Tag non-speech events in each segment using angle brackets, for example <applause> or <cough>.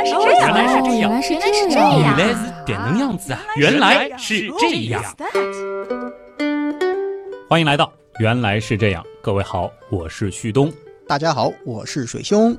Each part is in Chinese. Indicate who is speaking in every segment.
Speaker 1: 来是这
Speaker 2: 原，来是这样
Speaker 1: 原来是这样，
Speaker 3: 这样
Speaker 2: 原来是点能样子啊！原来是这样。欢迎来到原来是这样，各位好，我是旭东。
Speaker 4: 大家好，我是水兄。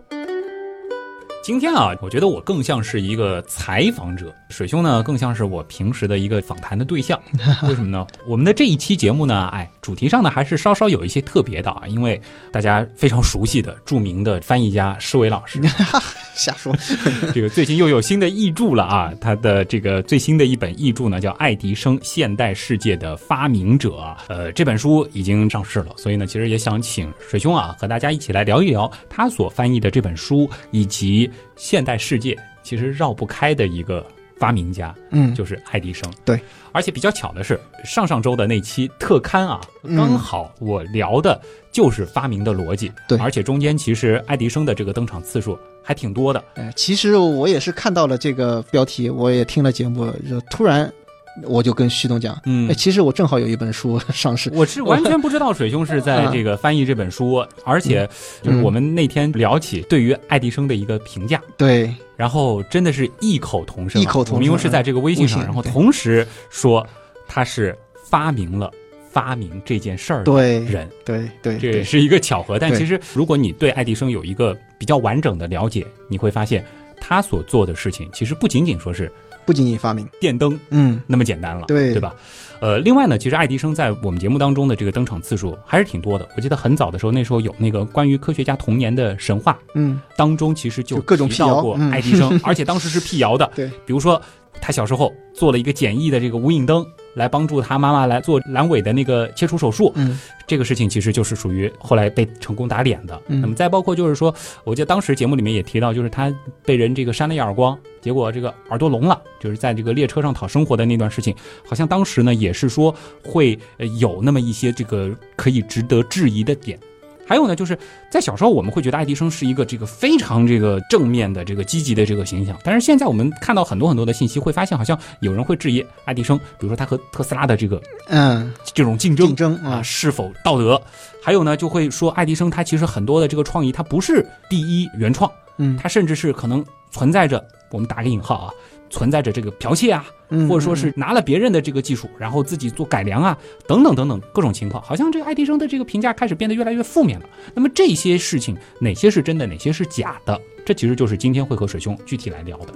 Speaker 2: 今天啊，我觉得我更像是一个采访者，水兄呢更像是我平时的一个访谈的对象。为什么呢？<laughs> 我们的这一期节目呢，哎，主题上呢还是稍稍有一些特别的啊，因为大家非常熟悉的著名的翻译家施伟老师，<laughs>
Speaker 4: 瞎说，<laughs>
Speaker 2: 这个最近又有新的译著了啊！他的这个最新的一本译著呢，叫《爱迪生：现代世界的发明者》。呃，这本书已经上市了，所以呢，其实也想请水兄啊，和大家一起来聊一聊他所翻译的这本书，以及现代世界其实绕不开的一个发明家，
Speaker 4: 嗯，
Speaker 2: 就是爱迪生。
Speaker 4: 对，
Speaker 2: 而且比较巧的是，上上周的那期特刊啊，
Speaker 4: 嗯
Speaker 2: 刚好我聊的就是发明的逻辑。
Speaker 4: 对
Speaker 2: 而且中间其实爱迪生的这个登场次数还挺多的。
Speaker 4: 哎，其实我也是看到了这个标题，我也听了节目，就突然我就跟旭东讲，
Speaker 2: 嗯。
Speaker 4: 哎，其实我正好有一本书 <laughs> 上市，
Speaker 2: 我是完全 <laughs> 不知道水兄是在这个翻译这本书，而且就是我们那天聊起对于爱迪生的一个评价，
Speaker 4: 对，
Speaker 2: 然后真的是异口同声啊，
Speaker 4: 异口同声
Speaker 2: 我们因为是在这个微信上，然后同时说他是发明了发明这件事儿的人，
Speaker 4: 对对对，
Speaker 2: 这也是一个巧合。但其实如果你对爱迪生有一个比较完整的了解，你会发现他所做的事情其实不仅仅说是
Speaker 4: 不仅仅发明，
Speaker 2: 电灯
Speaker 4: 嗯，
Speaker 2: 那么简单了，
Speaker 4: 对
Speaker 2: 对吧？呃，另外呢，其实爱迪生在我们节目当中的这个登场次数还是挺多的。我记得很早的时候，那时候有那个关于科学家童年的神话
Speaker 4: 嗯，
Speaker 2: 当中，其实就
Speaker 4: 就各种
Speaker 2: 提到过
Speaker 4: 辟谣嗯
Speaker 2: 爱迪生，<laughs> 而且当时是辟谣的。
Speaker 4: 对，
Speaker 2: 比如说他小时候做了一个简易的这个无影灯，来帮助他妈妈来做阑尾的那个切除手术。
Speaker 4: 嗯，
Speaker 2: 这个事情其实就是属于后来被成功打脸的。
Speaker 4: 嗯
Speaker 2: 那么再包括就是说，我记得当时节目里面也提到，就是他被人这个扇了一耳光，结果这个耳朵聋了，就是在这个列车上讨生活的那段事情，好像当时呢也是说会有那么一些这个可以值得质疑的点。还有呢，就是在小时候我们会觉得爱迪生是一个这个非常这个正面的这个积极的这个形象，但是现在我们看到很多很多的信息，会发现好像有人会质疑爱迪生，比如说他和特斯拉的这个
Speaker 4: 嗯，
Speaker 2: 这种竞争
Speaker 4: 竞争
Speaker 2: 啊
Speaker 4: 啊，
Speaker 2: 是否道德？还有呢，就会说爱迪生他其实很多的这个创意，他不是第一原创，
Speaker 4: 嗯，
Speaker 2: 他甚至是可能存在着我们打个引号啊，存在着这个剽窃啊，
Speaker 4: 嗯
Speaker 2: 或者说是拿了别人的这个技术，然后自己做改良啊，等等等等各种情况，好像这个爱迪生的这个评价开始变得越来越负面了。那么这些事情哪些是真的，哪些是假的？这其实就是今天会和水兄具体来聊的。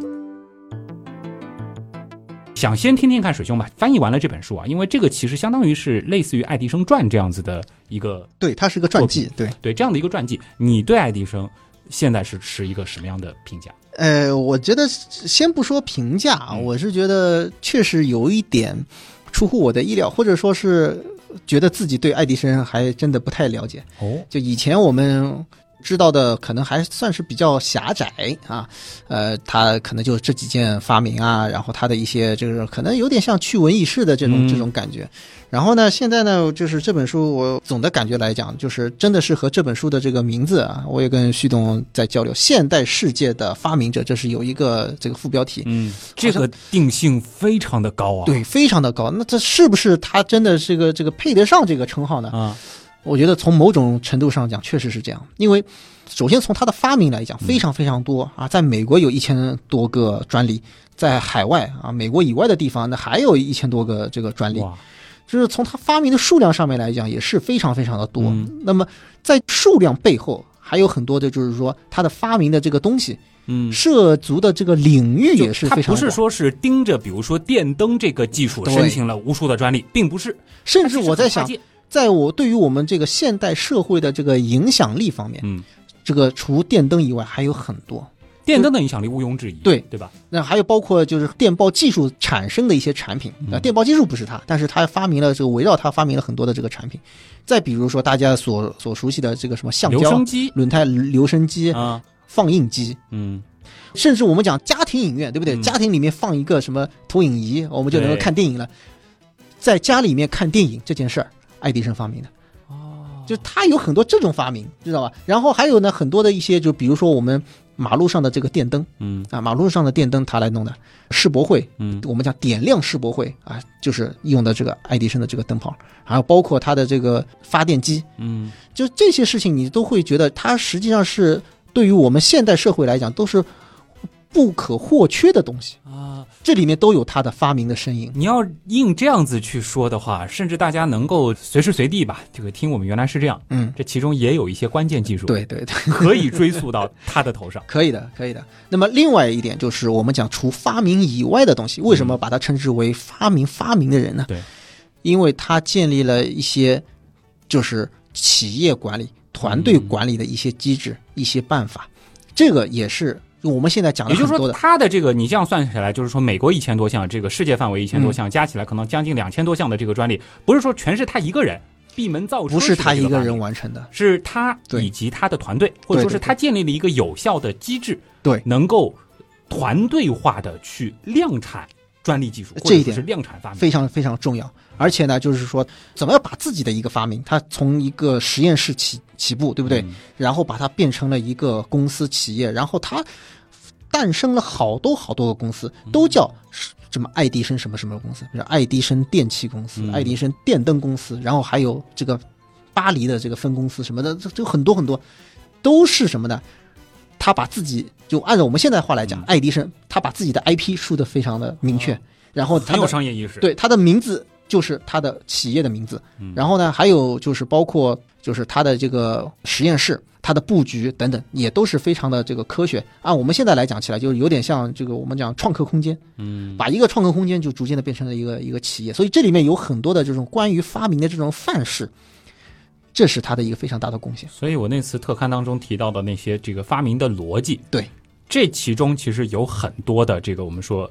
Speaker 2: 想先听听看水兄吧，翻译完了这本书啊，因为这个其实相当于是类似于爱迪生传这样子的一个
Speaker 4: 对，它是一个传记，对。
Speaker 2: 对这样的一个传记，你对爱迪生现在是持一个什么样的评价？
Speaker 4: 呃，我觉得先不说评价啊，我是觉得确实有一点出乎我的意料，或者说是觉得自己对爱迪生还真的不太了解。
Speaker 2: 哦，
Speaker 4: 就以前我们知道的可能还算是比较狭窄啊，呃，他可能就这几件发明啊，然后他的一些就是可能有点像趣闻轶事的这种、
Speaker 2: 嗯
Speaker 4: 这种感觉。然后呢，现在呢，就是这本书，我总的感觉来讲，就是真的是和这本书的这个名字啊，我也跟旭东在交流，《现代世界的发明者》，这是有一个这个副标题，
Speaker 2: 嗯，这个定性非常的高啊。
Speaker 4: 对，非常的高。那这是不是他真的是个这个配得上这个称号呢？
Speaker 2: 啊，
Speaker 4: 我觉得从某种程度上讲，确实是这样。因为首先从它的发明来讲，非常非常多啊，在美国有一千多个专利，在海外啊，美国以外的地方，那还有一千多个这个专利。就是从它发明的数量上面来讲，也是非常非常的多。
Speaker 2: 嗯
Speaker 4: 那么在数量背后，还有很多的，就是说它的发明的这个东西
Speaker 2: 嗯，
Speaker 4: 涉足的这个领域也是非常广，
Speaker 2: 不是说是盯着，比如说电灯这个技术
Speaker 4: 对
Speaker 2: 申请了无数的专利，并不是。
Speaker 4: 甚至我在想在我对于我们这个现代社会的这个影响力方面，
Speaker 2: 嗯，
Speaker 4: 这个除电灯以外还有很多。
Speaker 2: 电灯的影响力毋庸置疑，
Speaker 4: 对
Speaker 2: 对吧？
Speaker 4: 那还有包括就是电报技术产生的一些产品，
Speaker 2: 啊
Speaker 4: 呃，电报技术不是他，但是他发明了这个围绕他发明了很多的这个产品。再比如说大家所所熟悉的这个什么橡胶
Speaker 2: 留声机
Speaker 4: 轮胎留声机、
Speaker 2: 啊，
Speaker 4: 放映机，
Speaker 2: 嗯，
Speaker 4: 甚至我们讲家庭影院，对不对？
Speaker 2: 嗯
Speaker 4: 家庭里面放一个什么投影仪，我们就能够看电影了。在家里面看电影这件事儿，爱迪生发明的。
Speaker 2: 哦，
Speaker 4: 就他有很多这种发明，知道吧？然后还有呢，很多的一些，就比如说我们马路上的这个电灯
Speaker 2: 嗯。
Speaker 4: 啊，马路上的电灯他来弄的，世博会，
Speaker 2: 嗯。
Speaker 4: 我们讲点亮世博会啊，就是用的这个爱迪生的这个灯泡，还有包括它的这个发电机，
Speaker 2: 嗯。
Speaker 4: 就这些事情，你都会觉得它实际上是对于我们现代社会来讲都是不可或缺的东西，
Speaker 2: 啊，
Speaker 4: 这里面都有他的发明的身影。
Speaker 2: 你要硬这样子去说的话，甚至大家能够随时随地吧，这个听我们原来是这样，
Speaker 4: 嗯，
Speaker 2: 这其中也有一些关键技术，，
Speaker 4: 对对对，<laughs>
Speaker 2: 可以追溯到他的头上。<laughs>
Speaker 4: 可以的，可以的。那么另外一点就是，我们讲除发明以外的东西，为什么把它称之为发明发明的人呢？
Speaker 2: 对，
Speaker 4: 因为他建立了一些就是企业管理、团队管理的一些机制、一些办法，这个也是我们现在讲的
Speaker 2: 也就是说。他的这个你这样算起来，就是说美国一千多项，这个世界范围一千多项，加起来可能将近两千多项的这个专利，不是说全是他一个人闭门造车，
Speaker 4: 不是他一个人。完成的，
Speaker 2: 是他以及他的团队，或者说是他建立了一个有效的机制，
Speaker 4: 对
Speaker 2: 能够团队化的去量产专利技术，
Speaker 4: 这一点
Speaker 2: 是量产发明。
Speaker 4: 非常非常重要。而且呢，就是说，怎么样把自己的一个发明，他从一个实验室起起步，对不对？
Speaker 2: 嗯
Speaker 4: 然后把它变成了一个公司企业，然后它诞生了好多好多个公司，都叫什么爱迪生什么什么公司，比如爱迪生电器公司、
Speaker 2: 嗯
Speaker 4: 爱迪生电灯公司，然后还有这个巴黎的这个分公司什么的，这这很多很多，都是什么呢？他把自己就按照我们现在话来讲，
Speaker 2: 嗯
Speaker 4: 爱迪生他把自己的 IP 输的非常的明确，然后他
Speaker 2: 很有
Speaker 4: 的
Speaker 2: 商业意识。，
Speaker 4: 对，他的名字就是它的企业的名字。
Speaker 2: 嗯
Speaker 4: 然后呢，还有就是包括就是它的这个实验室、它的布局等等，也都是非常的这个科学。按我们现在来讲起来，就是有点像这个我们讲创客空间，
Speaker 2: 嗯，
Speaker 4: 把一个创客空间就逐渐的变成了一个一个企业。所以这里面有很多的这种关于发明的这种范式，这是他的一个非常大的贡献。
Speaker 2: 所以我那次特刊当中提到的那些这个发明的逻辑，
Speaker 4: 对，
Speaker 2: 这其中其实有很多的这个我们说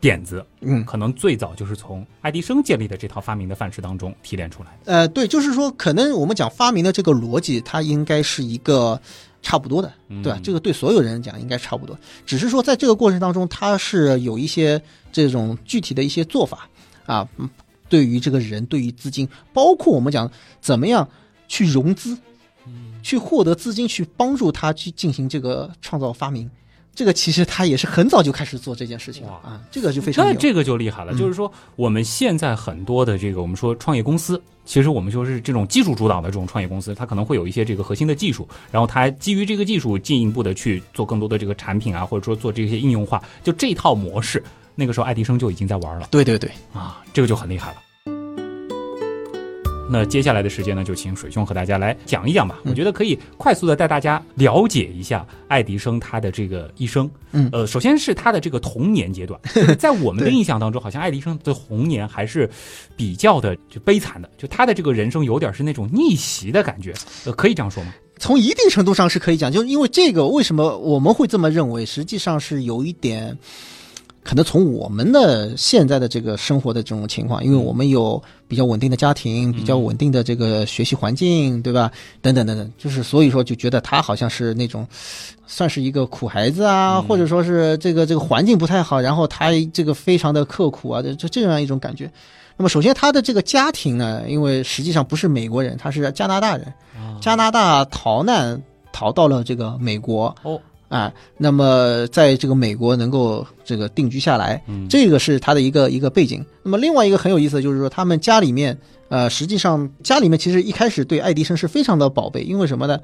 Speaker 2: 点子，
Speaker 4: 嗯，
Speaker 2: 可能最早就是从爱迪生建立的这套发明的范式当中提炼出来的。
Speaker 4: 呃，对，就是说，可能我们讲发明的这个逻辑，它应该是一个差不多的，对吧？这个对所有人讲应该差不多，只是说在这个过程当中，它是有一些这种具体的一些做法啊，嗯对于这个人，对于资金，包括我们讲怎么样去融资，去获得资金，去帮助他去进行这个创造发明。这个其实他也是很早就开始做这件事情了啊，这个就非常有
Speaker 2: 那这个就厉害了，
Speaker 4: 嗯。
Speaker 2: 就是说我们现在很多的这个我们说创业公司，其实我们就是这种技术主导的这种创业公司，它可能会有一些这个核心的技术，然后它基于这个技术进一步的去做更多的这个产品啊，或者说做这些应用化，就这套模式，那个时候爱迪生就已经在玩了。
Speaker 4: 对对对，
Speaker 2: 啊，这个就很厉害了。那接下来的时间呢，就请水兄和大家来讲一讲吧。
Speaker 4: 嗯
Speaker 2: 我觉得可以快速的带大家了解一下爱迪生他的这个一生。
Speaker 4: 嗯
Speaker 2: 呃，首先是他的这个童年阶段，在我们的 <laughs> 印象当中，好像爱迪生的童年还是比较的就悲惨的，就他的这个人生有点是那种逆袭的感觉。呃，可以这样说吗？
Speaker 4: 从一定程度上是可以讲，就是因为这个，为什么我们会这么认为？实际上是有一点，可能从我们的现在的这个生活的这种情况，因为我们有比较稳定的家庭，比较稳定的这个学习环境，对吧？等等等等，就是所以说就觉得他好像是那种。算是一个苦孩子啊，或者说是这个这个环境不太好，然后他这个非常的刻苦啊，这这这样一种感觉。那么首先他的这个家庭呢，因为实际上不是美国人，他是加拿大人，加拿大逃难逃到了这个美国
Speaker 2: 哦，
Speaker 4: 啊，那么在这个美国能够这个定居下来，
Speaker 2: 嗯
Speaker 4: 这个是他的一个一个背景。那么另外一个很有意思的就是说，他们家里面呃，实际上家里面其实一开始对爱迪生是非常的宝贝，因为什么呢？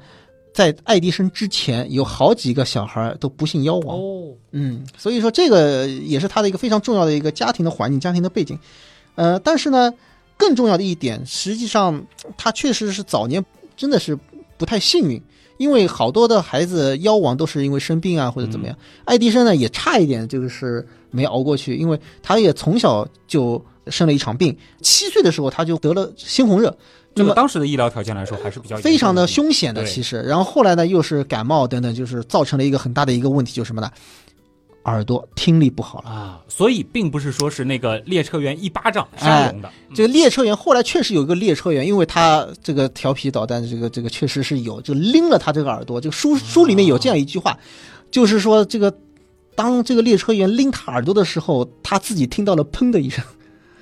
Speaker 4: 在爱迪生之前，有好几个小孩都不幸夭亡。
Speaker 2: 哦，
Speaker 4: 嗯，所以说这个也是他的一个非常重要的一个家庭的环境、家庭的背景。呃，但是呢，更重要的一点，实际上他确实是早年真的是不太幸运，因为好多的孩子夭亡都是因为生病啊或者怎么样。爱迪生呢也差一点就是没熬过去，因为他也从小就生了一场病，七岁的时候他就得了猩红热。那么
Speaker 2: 当时的医疗条件来说还是比较
Speaker 4: 非常的凶险的，其实。然后后来呢，又是感冒等等，就是造成了一个很大的一个问题，就是什么呢？耳朵听力不好了。
Speaker 2: 啊，所以并不是说是那个列车员一巴掌杀聋的，
Speaker 4: 这个列车员后来确实有一个列车员，因为他这个调皮捣蛋，这个这个确实是有，就拎了他这个耳朵。这个书书里面有这样一句话，就是说这个当这个列车员拎他耳朵的时候，他自己听到了砰的一声，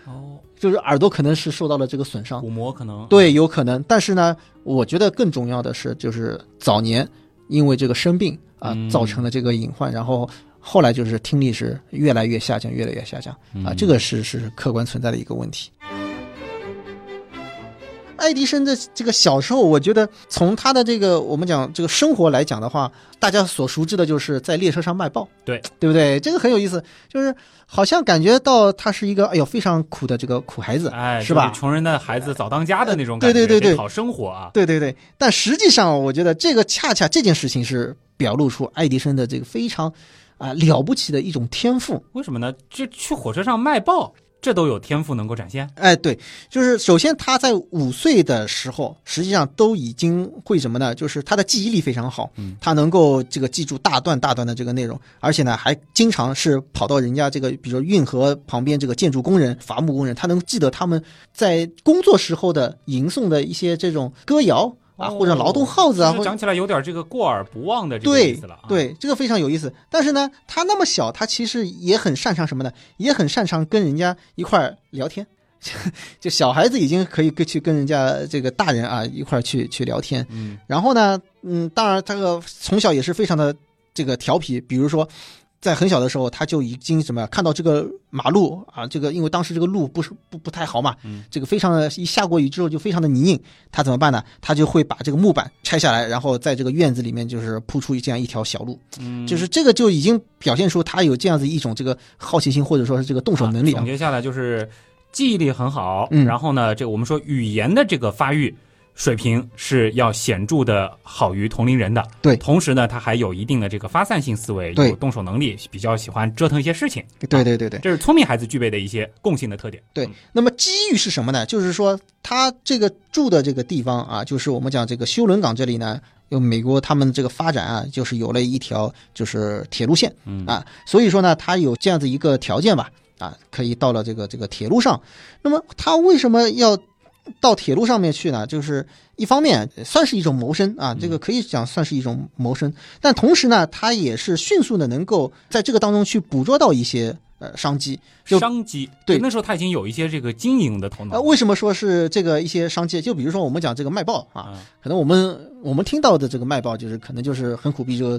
Speaker 2: 哦，
Speaker 4: 就是耳朵可能是受到了这个损伤。
Speaker 2: 鼓膜可能
Speaker 4: 对，有可能。但是呢，我觉得更重要的是，就是早年因为这个生病啊、
Speaker 2: 嗯
Speaker 4: 造成了这个隐患，然后后来就是听力是越来越下降，越来越下降啊，
Speaker 2: 嗯
Speaker 4: 这个是是客观存在的一个问题。爱迪生的这个小时候，我觉得从他的这个我们讲这个生活来讲的话，大家所熟知的就是在列车上卖报，
Speaker 2: 对
Speaker 4: 对不对？这个很有意思，就是好像感觉到他是一个哎呦非常苦的这个苦孩子，
Speaker 2: 哎，
Speaker 4: 是吧
Speaker 2: 穷人的孩子早当家的那种感觉，
Speaker 4: 对对对
Speaker 2: 对讨生活啊。
Speaker 4: 对对对。但实际上，我觉得这个恰恰这件事情是表露出爱迪生的这个非常啊、了不起的一种天赋。
Speaker 2: 为什么呢？就去火车上卖报，这都有天赋能够展现。
Speaker 4: 哎，对，就是首先他在五岁的时候，实际上都已经会什么呢？就是他的记忆力非常好，
Speaker 2: 嗯
Speaker 4: 他能够这个记住大段大段的这个内容，而且呢还经常是跑到人家这个，比如说运河旁边这个建筑工人、伐木工人，他能记得他们在工作时候的吟诵的一些这种歌谣啊，或者劳动号子啊，
Speaker 2: 讲起来有点这个过耳不忘的这个
Speaker 4: 对
Speaker 2: 意思了啊。，
Speaker 4: 对，这个非常有意思。但是呢，他那么小，他其实也很擅长什么呢？也很擅长跟人家一块儿聊天。<laughs> 就小孩子已经可以跟去跟人家这个大人啊一块儿去去聊天。
Speaker 2: 嗯，
Speaker 4: 然后呢，嗯，当然这个从小也是非常的这个调皮，比如说。在很小的时候，他就已经什么呀看到这个马路啊，这个因为当时这个路不是不不太好嘛，
Speaker 2: 嗯，
Speaker 4: 这个非常的，一下过雨之后就非常的泥泞，他怎么办呢？他就会把这个木板拆下来，然后在这个院子里面就是铺出这样一条小路，
Speaker 2: 嗯
Speaker 4: 就是这个就已经表现出他有这样子一种这个好奇心或者说是这个动手能力
Speaker 2: 总。结下来就是记忆力很好，
Speaker 4: 嗯
Speaker 2: 然后呢，这个我们说语言的这个发育水平是要显著的好于同龄人的。
Speaker 4: 对
Speaker 2: 同时呢，他还有一定的这个发散性思维，
Speaker 4: 对
Speaker 2: 有动手能力，比较喜欢折腾一些事情。
Speaker 4: 对对对对
Speaker 2: 这是聪明孩子具备的一些共性的特点。
Speaker 4: 对。那么机遇是什么呢？就是说他这个住的这个地方啊，就是我们讲这个休伦港这里呢，有美国他们这个发展啊，就是有了一条就是铁路线。
Speaker 2: 嗯
Speaker 4: 啊，所以说呢，他有这样子一个条件吧，啊，可以到了这个这个铁路上。那么他为什么要到铁路上面去呢？就是一方面算是一种谋生啊，这个可以讲算是一种谋生，但同时呢，他也是迅速的能够在这个当中去捕捉到一些呃商机。就
Speaker 2: 商机，
Speaker 4: 对
Speaker 2: 那时候他已经有一些这个经营的头脑
Speaker 4: 呃，。为什么说是这个一些商机？就比如说我们讲这个卖报啊，
Speaker 2: 啊，
Speaker 4: 可能我们我们听到的这个卖报，就是可能就是很苦逼，就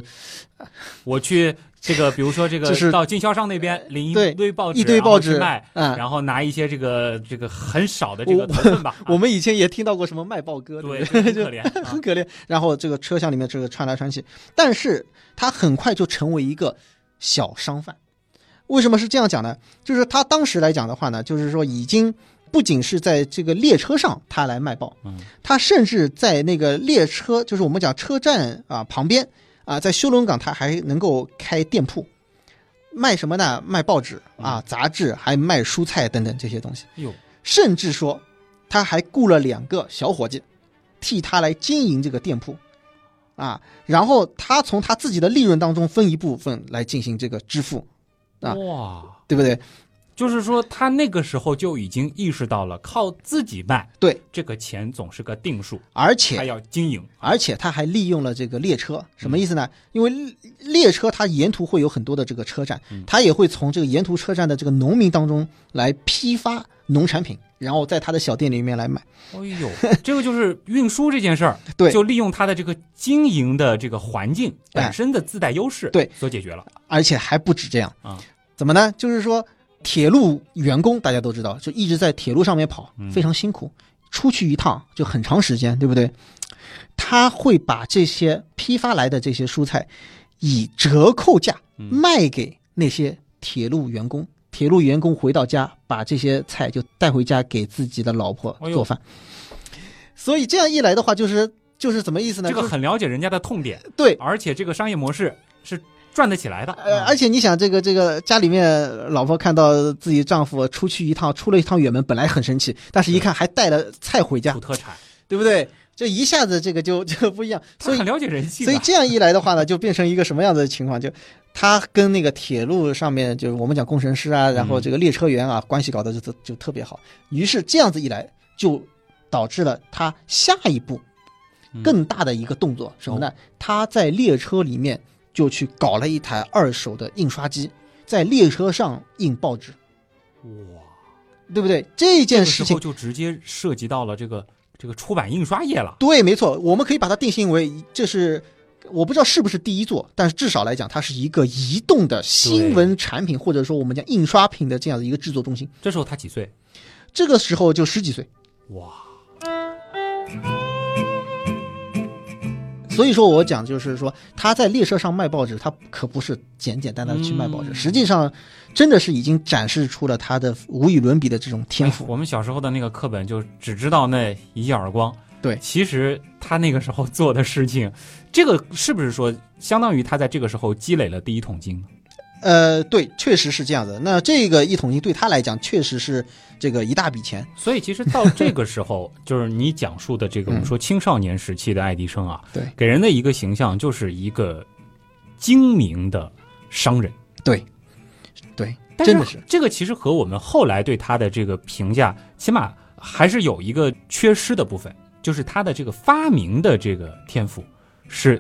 Speaker 4: <laughs>
Speaker 2: 我去这个，比如说这个
Speaker 4: 就是
Speaker 2: 到经销商那边领一堆报纸，
Speaker 4: 一堆报纸
Speaker 2: 卖，
Speaker 4: 嗯
Speaker 2: 然后拿一些这个这个很少的这个
Speaker 4: 我
Speaker 2: 头份吧。<laughs> 啊
Speaker 4: 我们以前也听到过什么卖报歌，
Speaker 2: 对，<laughs>
Speaker 4: 对？
Speaker 2: 很可怜。啊
Speaker 4: 很可怜。然后这个车厢里面这个穿来穿去，但是他很快就成为一个小商贩。为什么是这样讲呢？就是他当时来讲的话呢，就是说已经不仅是在这个列车上他来卖报，
Speaker 2: 嗯
Speaker 4: 他甚至在那个列车，就是我们讲车站啊旁边啊，在修伦港他还能够开店铺。卖什么呢？卖报纸啊、杂志，还卖蔬菜等等这些东西。
Speaker 2: 哟，
Speaker 4: 甚至说他还雇了两个小伙计，替他来经营这个店铺，啊，然后他从他自己的利润当中分一部分来进行这个支付，啊
Speaker 2: 哇，
Speaker 4: 对不对？
Speaker 2: 就是说他那个时候就已经意识到了，靠自己卖，
Speaker 4: 对，
Speaker 2: 这个钱总是个定数，
Speaker 4: 而且
Speaker 2: 还要经营。
Speaker 4: 而且他还利用了这个列车，什么意思呢？因为列列车它沿途会有很多的这个车站，他也会从这个沿途车站的这个农民当中来批发农产品，然后在他的小店里面来买。
Speaker 2: 哎呦，<laughs> 这个就是运输这件事儿，
Speaker 4: 对
Speaker 2: 就利用他的这个经营的这个环境
Speaker 4: 哎
Speaker 2: 本身的自带优势，
Speaker 4: 对，
Speaker 2: 所解决了。
Speaker 4: 而且还不止这样
Speaker 2: 啊，
Speaker 4: 怎么呢？就是说，铁路员工大家都知道，就一直在铁路上面跑
Speaker 2: 嗯，
Speaker 4: 非常辛苦，出去一趟就很长时间，对不对？他会把这些批发来的这些蔬菜，以折扣价
Speaker 2: 嗯
Speaker 4: 卖给那些铁路员工。铁路员工回到家，把这些菜就带回家给自己的老婆做饭。所以这样一来的话，就是就是怎么意思呢？
Speaker 2: 这个很了解人家的痛点，
Speaker 4: 对，
Speaker 2: 而且这个商业模式是赚得起来的。
Speaker 4: 呃，
Speaker 2: 啊
Speaker 4: 而且你想，这个这个家里面老婆看到自己丈夫出去一趟，出了一趟远门，本来很生气，但是一看还带了菜回家
Speaker 2: 土，特产，
Speaker 4: 对不对？这一下子这个就就不一样，<laughs> 所以
Speaker 2: 很了解人性。
Speaker 4: 所以这样一来的话呢，就变成一个什么样的情况？就他跟那个铁路上面，就是我们讲工程师啊，然后这个列车员啊，关系搞得就就特别好。于是这样子一来，就导致了他下一步更大的一个动作，什么呢？他在列车里面就去搞了一台二手的印刷机，在列车上印报纸，
Speaker 2: 哇，
Speaker 4: 对不对？这
Speaker 2: 这个
Speaker 4: 件事情
Speaker 2: 就直接涉及到了这个这个出版印刷业了。
Speaker 4: 对，没错，我们可以把它定性为这是。我不知道是不是第一座，但是至少来讲，它是一个移动的新闻产品，或者说我们讲印刷品的这样的一个制作中心。
Speaker 2: 这时候他几岁？
Speaker 4: 这个时候就十几岁，
Speaker 2: 哇，
Speaker 4: 所以说我讲就是说他在列车上卖报纸，他可不是简简单单的去卖报纸，
Speaker 2: 嗯
Speaker 4: 实际上真的是已经展示出了他的无与伦比的这种天赋。
Speaker 2: 哎我们小时候的那个课本就只知道那一记耳光，
Speaker 4: 对
Speaker 2: 其实他那个时候做的事情，这个是不是说相当于他在这个时候积累了第一桶金呢？
Speaker 4: 呃，对，确实是这样的。那这个一桶金对他来讲，确实是这个一大笔钱。
Speaker 2: 所以其实到这个时候，<laughs> 就是你讲述的这个我们说青少年时期的爱迪生啊，
Speaker 4: 对
Speaker 2: 给人的一个形象就是一个精明的商人。
Speaker 4: 对，对，
Speaker 2: 但
Speaker 4: 真的是。
Speaker 2: 这个其实和我们后来对他的这个评价，起码还是有一个缺失的部分，就是他的这个发明的这个天赋是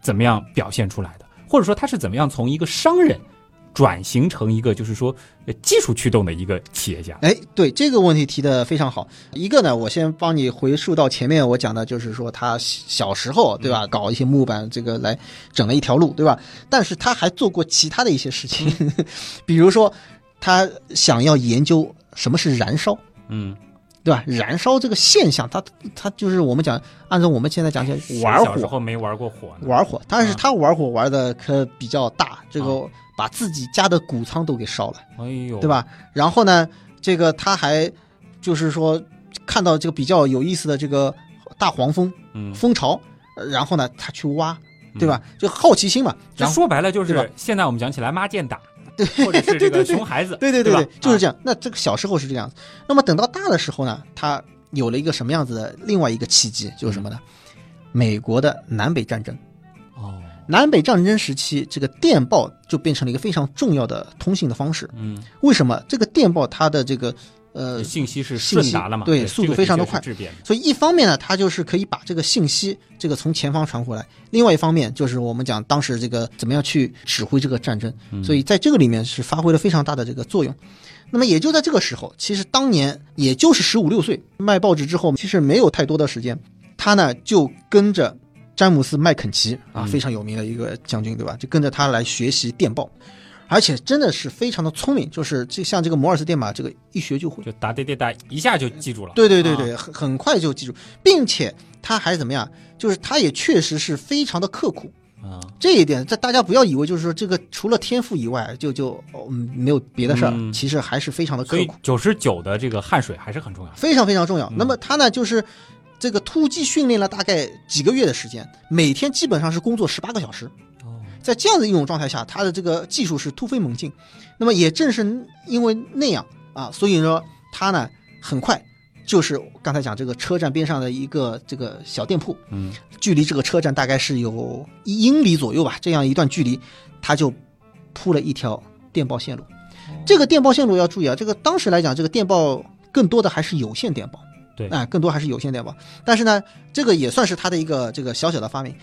Speaker 2: 怎么样表现出来的，或者说他是怎么样从一个商人转型成一个就是说呃技术驱动的一个企业家。
Speaker 4: 哎，对这个问题提的非常好。一个呢，我先帮你回溯到前面我讲的，就是说他小时候对吧，搞一些木板这个来整了一条路，对吧？但是他还做过其他的一些事情，<laughs> 比如说他想要研究什么是燃烧。
Speaker 2: 嗯，
Speaker 4: 对吧？燃烧这个现象，他他就是我们讲，按照我们现在讲起来，玩
Speaker 2: 小时
Speaker 4: 火，
Speaker 2: 候没玩过火呢。
Speaker 4: 玩火，但是
Speaker 2: 啊
Speaker 4: 他玩火玩的可比较大，这个
Speaker 2: 啊
Speaker 4: 把自己家的谷仓都给烧了。
Speaker 2: 哎呦，
Speaker 4: 对？吧？然后呢，这个他还就是说看到这个比较有意思的这个大黄蜂
Speaker 2: 嗯，
Speaker 4: 蜂巢，呃然后呢他去挖，对吧？就好奇心嘛。
Speaker 2: 这说白了就是现在我们讲起来妈见打，<laughs>
Speaker 4: 对
Speaker 2: 或者是这个熊孩子，
Speaker 4: 对对
Speaker 2: 对
Speaker 4: 对，就是这
Speaker 2: 样。
Speaker 4: 样。那这个小时候是这样子，那么等到大的时候呢，他有了一个什么样子的另外一个契机，就是什么呢？美国的南北战争。
Speaker 2: 哦，
Speaker 4: 南北战争时期，这个电报就变成了一个非常重要的通信的方式。
Speaker 2: 嗯，
Speaker 4: 为什么？这个电报它的这个呃
Speaker 2: 信息是顺达了嘛？
Speaker 4: 对速度非常的快。所以一方面呢，它就是可以把这个信息这个从前方传回来；另外一方面就是我们讲当时这个怎么样去指挥这个战争。
Speaker 2: 嗯
Speaker 4: 所以在这个里面是发挥了非常大的这个作用。那么也就在这个时候，其实当年也就是十五六岁卖报纸之后，其实没有太多的时间，他呢就跟着詹姆斯麦肯齐啊，
Speaker 2: 嗯
Speaker 4: 非常有名的一个将军，对吧？就跟着他来学习电报。而且真的是非常的聪明，就是这像这个摩尔斯电码，这个一学就会。
Speaker 2: 就哒哒哒哒，一下就记住了。啊
Speaker 4: 对对对对，很很快就记住，并且他还怎么样？就是他也确实是非常的刻苦。
Speaker 2: 啊，
Speaker 4: 这一点，这大家不要以为就是说这个除了天赋以外，就就哦嗯没有别的事儿，
Speaker 2: 嗯
Speaker 4: 其实还是非常的刻苦，
Speaker 2: 九十九的这个汗水还是很重要。
Speaker 4: 非常非常重要。
Speaker 2: 嗯
Speaker 4: 那么他呢，就是这个突击训练了大概几个月的时间，每天基本上是工作十八个小时。
Speaker 2: 哦，
Speaker 4: 在这样的一种状态下，他的这个技术是突飞猛进。那么也正是因为那样啊，所以说他呢很快就是刚才讲这个车站边上的一个这个小店铺，
Speaker 2: 嗯，
Speaker 4: 距离这个车站大概是有一英里左右吧，这样一段距离，他就铺了一条电报线路。这个电报线路要注意啊，这个当时来讲，这个电报更多的还是有线电报，
Speaker 2: 对
Speaker 4: 哎、更多还是有线电报。但是呢，这个也算是他的一个这个小小的发明。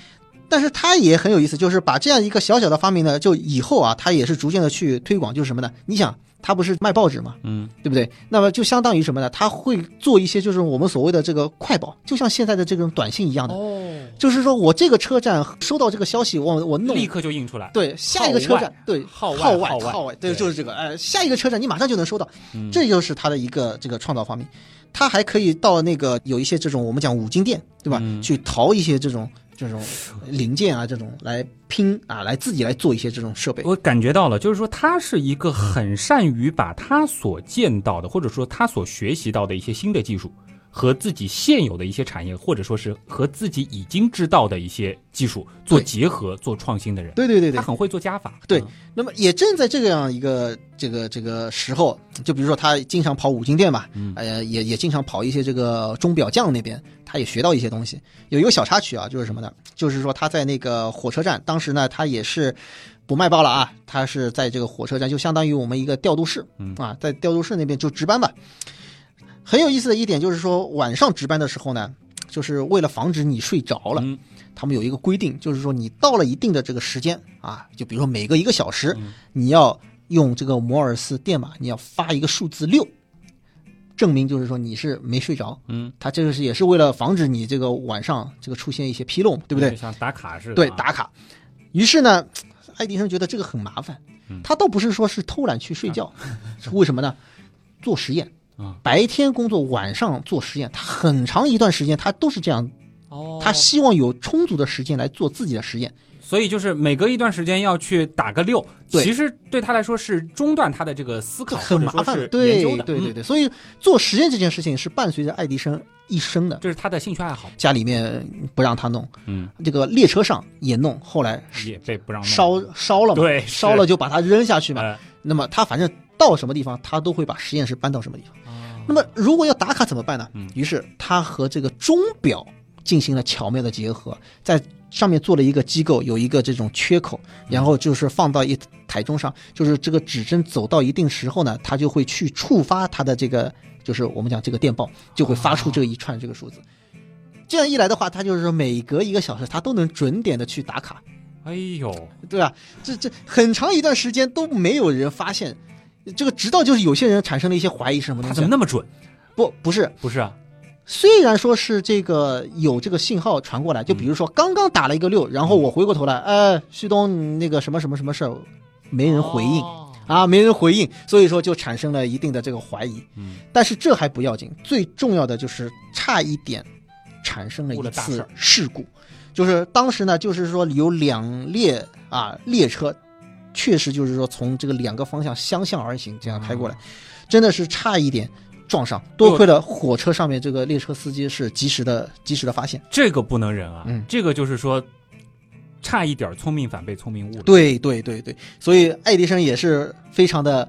Speaker 4: 但是他也很有意思，就是把这样一个小小的发明呢，就以后啊，他也是逐渐的去推广，就是什么呢？你想，他不是卖报纸嘛？
Speaker 2: 嗯，
Speaker 4: 对不对？那么就相当于什么呢？他会做一些就是我们所谓的这个快报，就像现在的这种短信一样的，
Speaker 2: 哦，
Speaker 4: 就是说我这个车站收到这个消息，我我弄
Speaker 2: 立刻就印出来。
Speaker 4: 对下一个车站，对
Speaker 2: 号外
Speaker 4: 号
Speaker 2: 号外
Speaker 4: 号外，对，就是这个，哎，下一个车站你马上就能收到，
Speaker 2: 嗯
Speaker 4: 这就是他的一个这个创造发明。他还可以到那个有一些这种我们讲五金店，对吧？
Speaker 2: 嗯
Speaker 4: 去淘一些这种这种零件啊，这种来拼啊，来自己来做一些这种设备。
Speaker 2: 我感觉到了，就是说他是一个很善于把他所见到的，或者说他所学习到的一些新的技术，和自己现有的一些产业，或者说是和自己已经知道的一些技术做结合、做创新的人。
Speaker 4: 对对对对
Speaker 2: 他，很会做加法。
Speaker 4: 对
Speaker 2: 嗯
Speaker 4: 那么也正在这样一个这个这个时候，就比如说他经常跑五金店嘛，
Speaker 2: 嗯
Speaker 4: 呃，也也经常跑一些这个钟表匠那边，他也学到一些东西。有一个小插曲啊，就是什么呢？就是说他在那个火车站，当时呢他也是不卖报了啊，他是在这个火车站，就相当于我们一个调度室
Speaker 2: 嗯
Speaker 4: 啊，在调度室那边就值班吧。很有意思的一点就是说，晚上值班的时候呢，就是为了防止你睡着了，
Speaker 2: 嗯
Speaker 4: 他们有一个规定，就是说你到了一定的这个时间啊，就比如说每隔一个小时，
Speaker 2: 嗯
Speaker 4: 你要用这个摩尔斯电码，你要发一个数字六，证明就是说你是没睡着。
Speaker 2: 嗯，
Speaker 4: 他这个是也是为了防止你这个晚上这个出现一些纰漏，对不对？
Speaker 2: 像打卡似的啊。
Speaker 4: 对，打卡。于是呢，爱迪生觉得这个很麻烦
Speaker 2: 嗯，
Speaker 4: 他倒不是说是偷懒去睡觉，是为什么呢？做实验
Speaker 2: 啊，
Speaker 4: 白天工作，晚上做实验，他很长一段时间他都是这样
Speaker 2: 哦。
Speaker 4: 他希望有充足的时间来做自己的实验。
Speaker 2: 所以就是每隔一段时间要去打个六，
Speaker 4: 对。
Speaker 2: 其实对他来说是中断他的这个思考，
Speaker 4: 很麻烦对对对对，所以做实验这件事情是伴随着爱迪生一生的。
Speaker 2: 这是他的兴趣爱好，
Speaker 4: 家里面不让他弄，
Speaker 2: 嗯，
Speaker 4: 这个列车上也弄，后来
Speaker 2: 也被不让
Speaker 4: 烧烧了嘛，
Speaker 2: 对
Speaker 4: 烧了就把它扔下去嘛。
Speaker 2: 呃
Speaker 4: 那么他反正到什么地方，他都会把实验室搬到什么地方。那么如果要打卡怎么办呢？
Speaker 2: 嗯
Speaker 4: 于是他和这个钟表进行了巧妙的结合，在上面做了一个机构，有一个这种缺口，然后就是放到一台钟上，就是这个指针走到一定时候呢，它就会去触发它的这个，就是我们讲这个电报，就会发出这一串这个数字。这样一来的话，它就是说每隔一个小时，它都能准点的去打卡。
Speaker 2: 哎呦，
Speaker 4: 对啊？这这很长一段时间都没有人发现，这个直到就是有些人产生了一些怀疑，什么东西啊？
Speaker 2: 怎么那么准？
Speaker 4: 不不是，
Speaker 2: 不是啊，
Speaker 4: 虽然说是这个有这个信号传过来，就比如说刚刚打了一个六，然后我回过头来，呃，旭东你那个什么什么什么事儿，没人回应、
Speaker 2: 哦
Speaker 4: 啊，没人回应，所以说就产生了一定的这个怀疑。
Speaker 2: 嗯，
Speaker 4: 但是这还不要紧，最重要的就是差一点产生了一次
Speaker 2: 事
Speaker 4: 故，就是当时呢，就是说有两列啊列车，确实就是说从这个两个方向相向而行，这样开过来，真的是差一点撞上。多亏了火车上面这个列车司机是及时的及时的发现。
Speaker 2: 这个不能忍啊，
Speaker 4: 嗯
Speaker 2: 这个就是说，差一点聪明反被聪明误。
Speaker 4: 对对对对，所以爱迪生也是非常的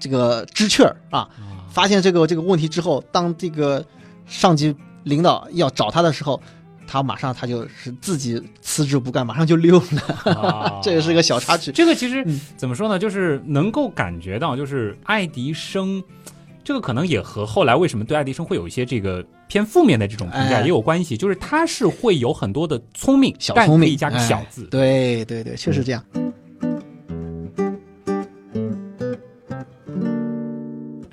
Speaker 4: 这个知趣儿啊，
Speaker 2: 啊，
Speaker 4: 发现这个这个问题之后，当这个上级领导要找他的时候，他马上他就是自己辞职不干，马上就溜了。
Speaker 2: 啊 <laughs>
Speaker 4: 这也是个小插曲。
Speaker 2: 这个其实
Speaker 4: 嗯
Speaker 2: 怎么说呢？就是能够感觉到，就是爱迪生，这个可能也和后来为什么对爱迪生会有一些这个偏负面的这种评价
Speaker 4: 哎
Speaker 2: 也有关系。就是他是会有很多的聪明，
Speaker 4: 小聪明
Speaker 2: 加个小
Speaker 4: 哎
Speaker 2: 字。
Speaker 4: 对对对，确实这样。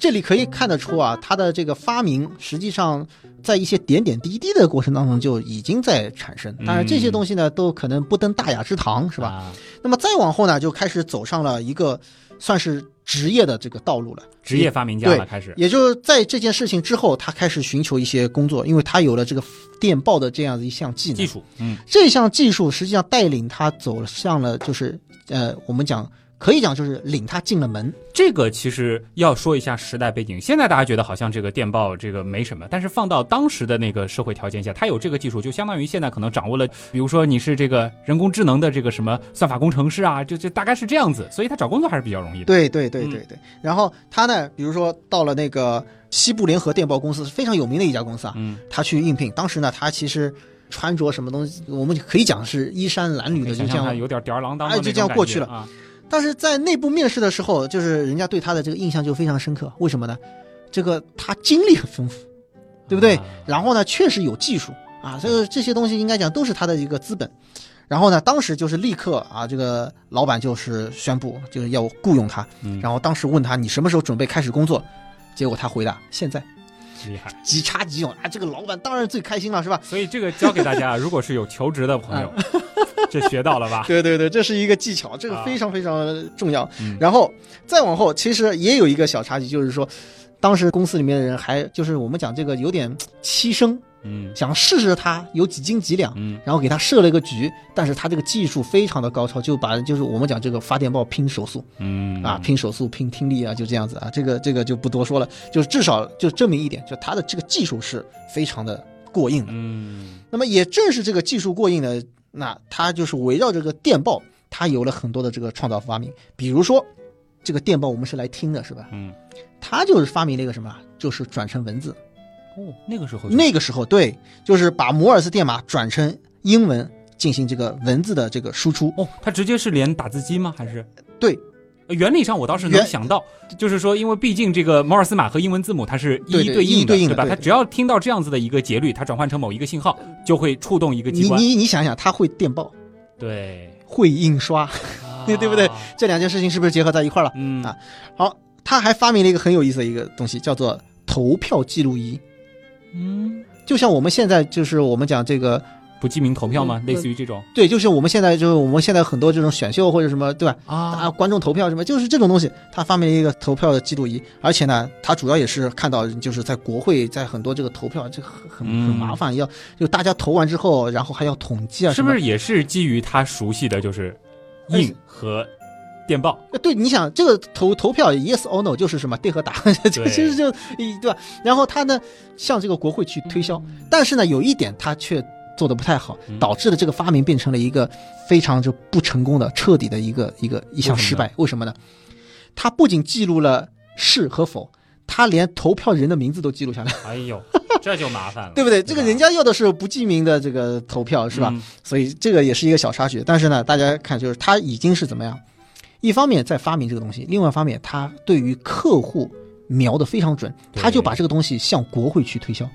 Speaker 4: 这里可以看得出啊，他的这个发明实际上在一些点点滴滴的过程当中就已经在产生。当然，这些东西呢都可能不登大雅之堂，是吧？
Speaker 2: 吧？
Speaker 4: 那么再往后呢，就开始走上了一个算是职业的这个道路了。
Speaker 2: 职业发明家了，开始。
Speaker 4: 也就是在这件事情之后，他开始寻求一些工作，因为他有了这个电报的这样的一项技能。
Speaker 2: 技术，嗯，
Speaker 4: 这项技术实际上带领他走向了，就是呃，我们讲可以讲就是领他进了门。
Speaker 2: 这个其实要说一下时代背景。现在大家觉得好像这个电报这个没什么，但是放到当时的那个社会条件下，他有这个技术，就相当于现在可能掌握了，比如说你是这个人工智能的这个什么算法工程师啊，就就大概是这样子，所以他找工作还是比较容易的。
Speaker 4: 对对对
Speaker 2: 嗯
Speaker 4: 对对。然后他呢，比如说到了那个西部联合电报公司是，非常有名的一家公司啊，
Speaker 2: 嗯，
Speaker 4: 他去应聘。当时呢，他其实穿着什么东西，我们可以讲是衣衫褴褛的，就
Speaker 2: 想
Speaker 4: 这样。
Speaker 2: 有点吊儿郎当的
Speaker 4: 哎就这样过去了
Speaker 2: 啊。
Speaker 4: 但是在内部面试的时候，就是人家对他的这个印象就非常深刻。为什么呢？这个他经历很丰富，对不对？
Speaker 2: 啊
Speaker 4: 然后呢，确实有技术啊，这个这些东西应该讲都是他的一个资本。然后呢，当时就是立刻啊，这个老板就是宣布就是要雇佣他。
Speaker 2: 嗯
Speaker 4: 然后当时问他你什么时候准备开始工作，结果他回答现在，
Speaker 2: 厉害。
Speaker 4: 即插即用啊！这个老板当然最开心了，是吧？
Speaker 2: 所以这个教给大家，如果是有求职的朋友，<laughs> 这学到了吧？<laughs>
Speaker 4: 对对对，这是一个技巧，这个
Speaker 2: 啊
Speaker 4: 非常非常重要。
Speaker 2: 嗯
Speaker 4: 然后再往后，其实也有一个小插曲，就是说，当时公司里面的人还就是我们讲这个有点欺生，
Speaker 2: 嗯。
Speaker 4: 想试试他有几斤几两，
Speaker 2: 嗯。
Speaker 4: 然后给他设了一个局，但是他这个技术非常的高超，就把就是我们讲这个发电报拼手速。
Speaker 2: 嗯。
Speaker 4: 啊，拼手速拼听力啊，就这样子啊，这个这个就不多说了，就是至少就证明一点，就他的这个技术是非常的过硬的。
Speaker 2: 嗯。
Speaker 4: 那么也正是这个技术过硬的，那他就是围绕这个电报，他有了很多的这个创造发明，比如说这个电报我们是来听的，是吧？
Speaker 2: 嗯。
Speaker 4: 他就是发明了一个什么，就是转成文字。
Speaker 2: 哦，那个时候就
Speaker 4: 那个时候，对，就是把摩尔斯电码转成英文进行这个文字的这个输出。
Speaker 2: 哦，它直接是连打字机吗？还是？
Speaker 4: 对，
Speaker 2: 呃原理上我倒是能想到，就是说，因为毕竟这个摩尔斯码和英文字母它是一
Speaker 4: 一
Speaker 2: 一对应的，吧？
Speaker 4: 对应的对
Speaker 2: 它只要听到这样子的一个节律，它转换成某一个信号，就会触动一个机
Speaker 4: 你
Speaker 2: 关。
Speaker 4: 你你想想，它会电报，
Speaker 2: 对，
Speaker 4: 会印刷，<laughs> 对对不对
Speaker 2: 啊？
Speaker 4: 这两件事情是不是结合在一块儿了？
Speaker 2: 嗯
Speaker 4: 啊好，他还发明了一个很有意思的一个东西，叫做投票记录仪。
Speaker 2: 嗯。
Speaker 4: 就像我们现在就是我们讲这个
Speaker 2: 不记名投票吗？
Speaker 4: 嗯
Speaker 2: 类似于这种？
Speaker 4: 对，就是我们现在就是我们现在很多这种选秀或者什么，对吧？啊，
Speaker 2: 啊，
Speaker 4: 观众投票什么，就是这种东西，他发明了一个投票的记录仪，而且呢，他主要也是看到就是在国会，在很多这个投票，这个很很麻烦，要就大家投完之后，然后还要统计啊，
Speaker 2: 是不是也是基于他熟悉的就是硬和电报？
Speaker 4: 呃对，你想这个投投票 yes or no 就是什么对和打，这个其实就一对吧？然后他呢向这个国会去推销，但是呢有一点他却做的不太好，
Speaker 2: 嗯
Speaker 4: 导致了这个发明变成了一个非常就不成功的、彻底的一个一个一项失败。为什么呢？他不仅记录了是和否，他连投票人的名字都记录下来，
Speaker 2: 哎呦，<laughs> 这就麻烦了，
Speaker 4: 对不对？这个人家要的是不记名的这个投票，是吧？
Speaker 2: 嗯
Speaker 4: 所以这个也是一个小插曲。但是呢，大家看，就是他已经是怎么样？一方面在发明这个东西，另外一方面他对于客户瞄得非常准，他就把这个东西向国会去推销。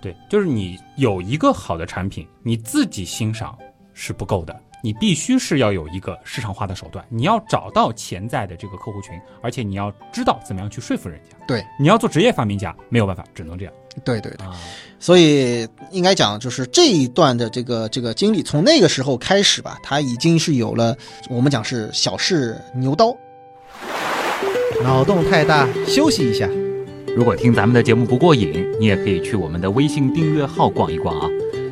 Speaker 2: 对，就是你有一个好的产品，你自己欣赏是不够的，你必须是要有一个市场化的手段，你要找到潜在的这个客户群，而且你要知道怎么样去说服人家。
Speaker 4: 对，
Speaker 2: 你要做职业发明家，没有办法，只能这样
Speaker 4: 对对对，
Speaker 2: 啊。
Speaker 4: 所以应该讲，就是这一段的这个这个经历，从那个时候开始吧，他已经是有了我们讲是小试牛刀。脑洞太大，休息一下。
Speaker 2: 如果听咱们的节目不过瘾，你也可以去我们的微信订阅号逛一逛啊。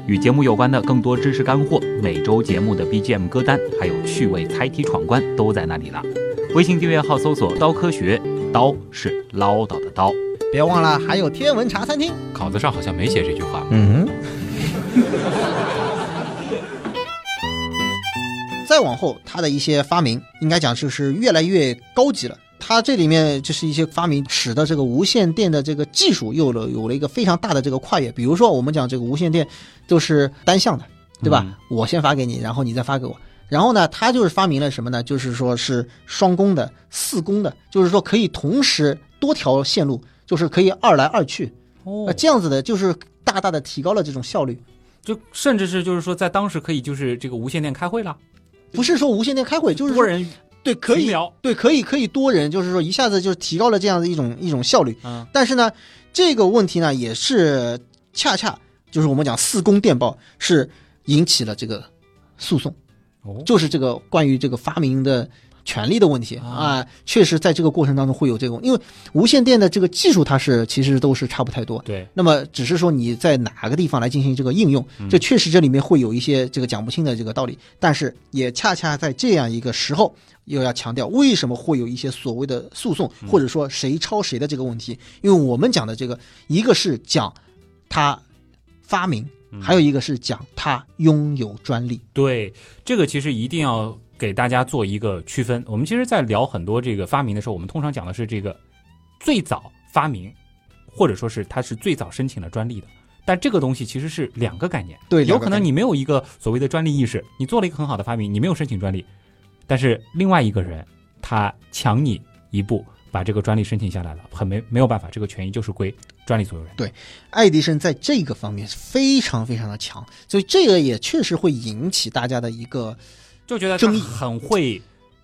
Speaker 2: 与节目有关的更多知识干货，每周节目的 BGM 歌单，还有趣味猜题闯关都在那里了。微信订阅号搜索“刀科学”，刀是唠叨的刀。
Speaker 4: 别忘了还有天文茶餐厅。
Speaker 2: 稿子上好像没写这句话。
Speaker 4: 嗯。再往后，他的一些发明，应该讲就是越来越高级了。它这里面就是一些发明，使得这个无线电的这个技术又有了有了一个非常大的这个跨越。比如说，我们讲这个无线电都是单向的，对吧？
Speaker 2: 嗯
Speaker 4: 我先发给你，然后你再发给我。然后呢，他就是发明了什么呢？就是说是双工的、四工的，就是说可以同时多条线路，就是可以二来二去。
Speaker 2: 哦
Speaker 4: 呃，这样子的，就是大大的提高了这种效率。
Speaker 2: 就甚至是就是说，在当时可以就是这个无线电开会了，
Speaker 4: 不是说无线电开会，就是
Speaker 2: 多人
Speaker 4: 对可以
Speaker 2: 聊，
Speaker 4: 对可以可以多人，就是说一下子就提高了这样的一种一种效率。
Speaker 2: 嗯，
Speaker 4: 但是呢，这个问题呢，也是恰恰就是我们讲四宫电报是引起了这个诉讼，
Speaker 2: 哦，
Speaker 4: 就是这个关于这个发明的权利的问题
Speaker 2: 啊。
Speaker 4: 啊，确实在这个过程当中会有这种，因为无线电的这个技术它是其实都是差不太多。
Speaker 2: 对，
Speaker 4: 那么只是说你在哪个地方来进行这个应用，
Speaker 2: 嗯。
Speaker 4: 这确实这里面会有一些这个讲不清的这个道理，但是也恰恰在这样一个时候，又要强调为什么会有一些所谓的诉讼，
Speaker 2: 嗯。
Speaker 4: 或者说谁抄谁的这个问题，因为我们讲的这个，一个是讲他发明，
Speaker 2: 嗯。
Speaker 4: 还有一个是讲他拥有专利。
Speaker 2: 对，这个其实一定要给大家做一个区分。我们其实，在聊很多这个发明的时候，我们通常讲的是这个最早发明，或者说是它是最早申请了专利的。但这个东西其实是两个概念，
Speaker 4: 对
Speaker 2: 有可能你没有一个所谓的专利意识，你做了一个很好的发明，你没有申请专利，但是另外一个人他抢你一步，把这个专利申请下来了，很没没有办法，这个权益就是归专利所有人。
Speaker 4: 对爱迪生在这个方面非常非常的强，所以这个也确实会引起大家的一个
Speaker 2: 就觉得他
Speaker 4: 争议。
Speaker 2: 很会，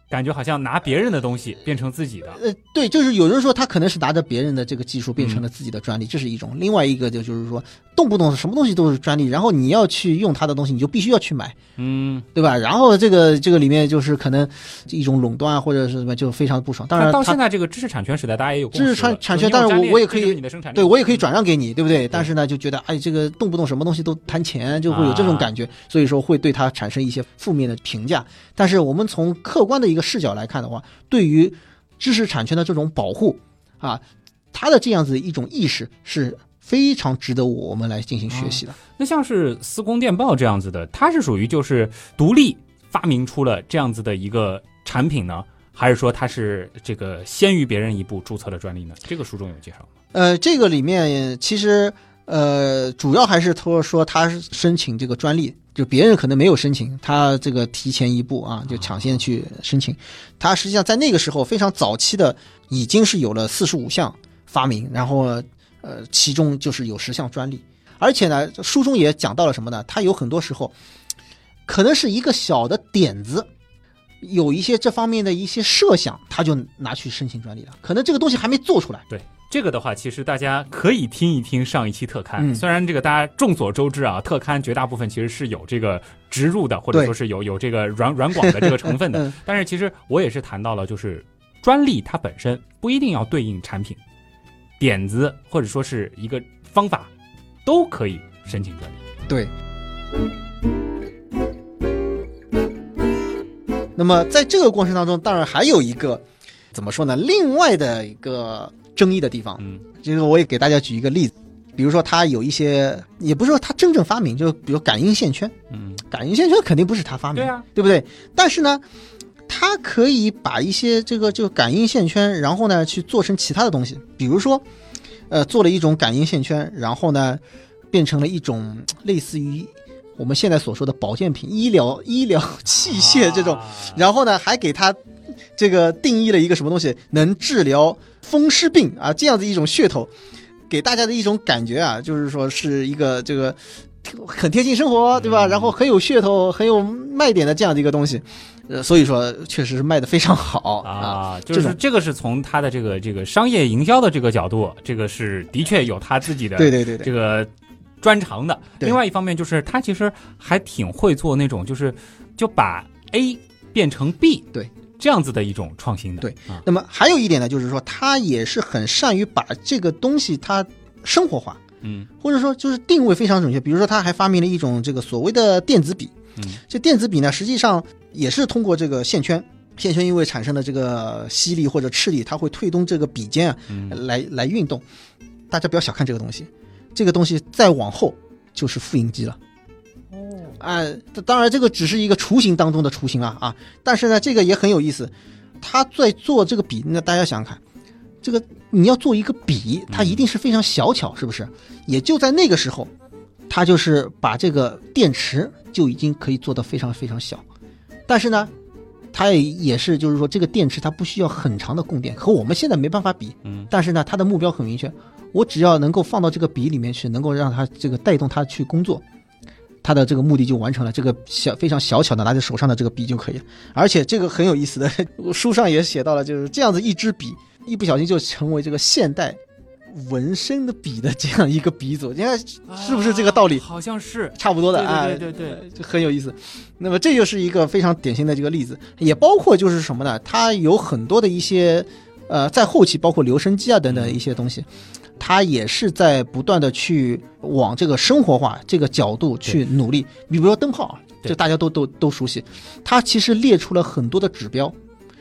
Speaker 2: 感觉好像拿别人的东西变成自己的。
Speaker 4: 呃，对，就是有人说他可能是拿着别人的这个技术变成
Speaker 2: 嗯
Speaker 4: 了自己的专利，这是一种；另外一个就就是说，动不动什么东西都是专利，然后你要去用他的东西，你就必须要去买，
Speaker 2: 嗯，
Speaker 4: 对吧？然后这个这个里面就是可能一种垄断啊，或者是什么，就非常不爽。当然
Speaker 2: 到现在这个知识产权时代，大家也有
Speaker 4: 知识产产权当然我我也可以对我也可以转让给你，对不对？但是呢，就觉得哎，这个动不动什么东西都谈钱，就会有这种感觉，所以说会对他产生一些负面的评价。但是我们从客观的一个视角来看的话，对于知识产权的这种保护啊，他的这样子一种意识是非常值得我们来进行学习的。
Speaker 2: 那像是司空电报这样子的，它是属于就是独立发明出了这样子的一个产品呢，还是说它是这个先于别人一步注册的专利呢？这个书中有介绍吗？
Speaker 4: 呃，这个里面其实呃，主要还是说说他申请这个专利，就别人可能没有申请，他这个提前一步啊，就抢先去申请。他实际上在那个时候非常早期的，已经是有了四十五项发明，然后呃，其中就是有十项专利，而且呢，书中也讲到了什么呢？他有很多时候可能是一个小的点子。有一些这方面的一些设想，他就拿去申请专利了。可能这个东西还没做出来，对
Speaker 2: 这个的话，其实大家可以听一听上一期特刊。
Speaker 4: 嗯
Speaker 2: 虽然这个大家众所周知啊，特刊绝大部分其实是有这个植入的，或者说是有有这个软软广的这个成分的。
Speaker 4: 嗯
Speaker 2: 但是其实我也是谈到了，就是专利它本身不一定要对应产品，点子或者说是一个方法都可以申请专利。
Speaker 4: 对。那么在这个过程当中，当然还有一个怎么说呢？另外的一个争议的地方，
Speaker 2: 嗯。
Speaker 4: 这个我也给大家举一个例子，比如说它有一些，也不是说它真正发明，就比如感应线圈，
Speaker 2: 嗯，
Speaker 4: 感应线圈肯定不是他发明，
Speaker 2: 对啊，
Speaker 4: 对不对？但是呢，它可以把一些这个就感应线圈，然后呢去做成其他的东西，比如说，呃，做了一种感应线圈，然后呢变成了一种类似于我们现在所说的保健品、医疗医疗器械这种，
Speaker 2: 啊。
Speaker 4: 然后呢还给它这个定义了一个什么东西，能治疗风湿病啊这样子一种噱头，给大家的一种感觉啊，就是说是一个这个很贴近生活，对吧？
Speaker 2: 嗯
Speaker 4: 然后很有噱头、很有卖点的这样的一个东西，呃，所以说确实是卖的非常好啊。
Speaker 2: 啊，就是这个是从他的这个这个商业营销的这个角度，这个是的确有他自己的
Speaker 4: 对对对对，
Speaker 2: 这个专长的。另外一方面就是他其实还挺会做那种就是就把 A 变成 B，
Speaker 4: 对
Speaker 2: 这样子的一种创新的。
Speaker 4: 对
Speaker 2: 啊，
Speaker 4: 那么还有一点呢，就是说他也是很善于把这个东西它生活化，
Speaker 2: 嗯
Speaker 4: 或者说就是定位非常准确。比如说，他还发明了一种这个所谓的电子笔。
Speaker 2: 嗯
Speaker 4: 这电子笔呢，实际上也是通过这个线圈，线圈因为产生的这个吸力或者斥力，它会推动这个笔尖啊
Speaker 2: 嗯
Speaker 4: 来来运动。大家不要小看这个东西，这个东西再往后就是复印机了。
Speaker 2: 哦
Speaker 4: 啊、当然这个只是一个雏形当中的雏形啊啊，但是呢，这个也很有意思。他在做这个笔，那大家想想看，这个你要做一个笔，它一定是非常小巧，是不是？也就在那个时候，他就是把这个电池就已经可以做得非常非常小，但是呢，它也也是就是说这个电池它不需要很长的供电，和我们现在没办法比。
Speaker 2: 嗯
Speaker 4: 但是呢，它的目标很明确，我只要能够放到这个笔里面去，能够让它这个带动它去工作，它的这个目的就完成了。这个小非常小巧的拿在手上的这个笔就可以了。而且这个很有意思的，<laughs> 书上也写到了，就是这样子一支笔，一不小心就成为这个现代纹身的笔的这样一个鼻祖。你看是不是这个道理？
Speaker 2: 啊好像是。
Speaker 4: 差不多的
Speaker 2: 对
Speaker 4: 啊，
Speaker 2: 对对对对
Speaker 4: 就很有意思。那么这就是一个非常典型的这个例子，也包括就是什么呢？它有很多的一些呃，在后期包括留声机啊等等一些东西，它也是在不断的去往这个生活化这个角度去努力。你比如说灯泡啊，这大家都都都熟悉，它其实列出了很多的指标。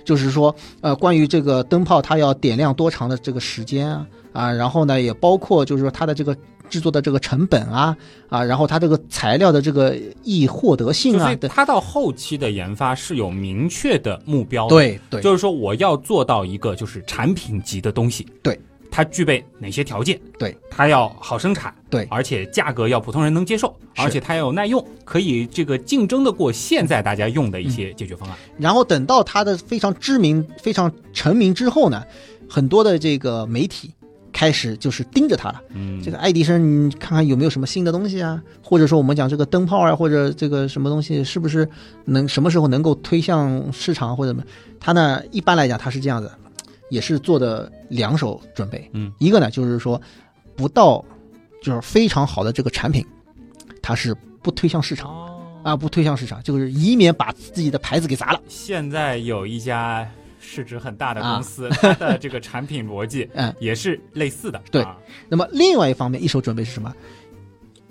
Speaker 4: 就是说，呃，关于这个灯泡，它要点亮多长的这个时间啊，啊，然后呢，也包括就是说它的这个制作的这个成本啊，啊，然后它这个材料的这个易获得性
Speaker 2: 就是，
Speaker 4: 啊等，
Speaker 2: 它到后期的研发是有明确的目标的，
Speaker 4: 对对。
Speaker 2: 就是说我要做到一个就是产品级的东西，
Speaker 4: 对，
Speaker 2: 它具备哪些条件？
Speaker 4: 对，
Speaker 2: 它要好生产，
Speaker 4: 对
Speaker 2: 而且价格要普通人能接受，而且它要有耐用，可以这个竞争得过现在大家用的一些解决方案。
Speaker 4: 然后等到它的非常知名、非常成名之后呢，很多的这个媒体开始就是盯着它了。
Speaker 2: 嗯，
Speaker 4: 这个爱迪生，你看看有没有什么新的东西啊？或者说我们讲这个灯泡啊，或者这个什么东西，是不是能什么时候能够推向市场或者什么？它呢，一般来讲它是这样子，也是做的两手准备。
Speaker 2: 嗯，
Speaker 4: 一个呢就是说，不到就是非常好的这个产品，它是不推向市场。
Speaker 2: 哦。
Speaker 4: 啊，不推向市场，就是以免把自己的牌子给砸了。
Speaker 2: 现在有一家市值很大的公司，它的这个产品逻辑
Speaker 4: 啊 <laughs> 嗯，
Speaker 2: 也是类似的。
Speaker 4: 对。
Speaker 2: 啊。
Speaker 4: 那么另外一方面，一手准备是什么？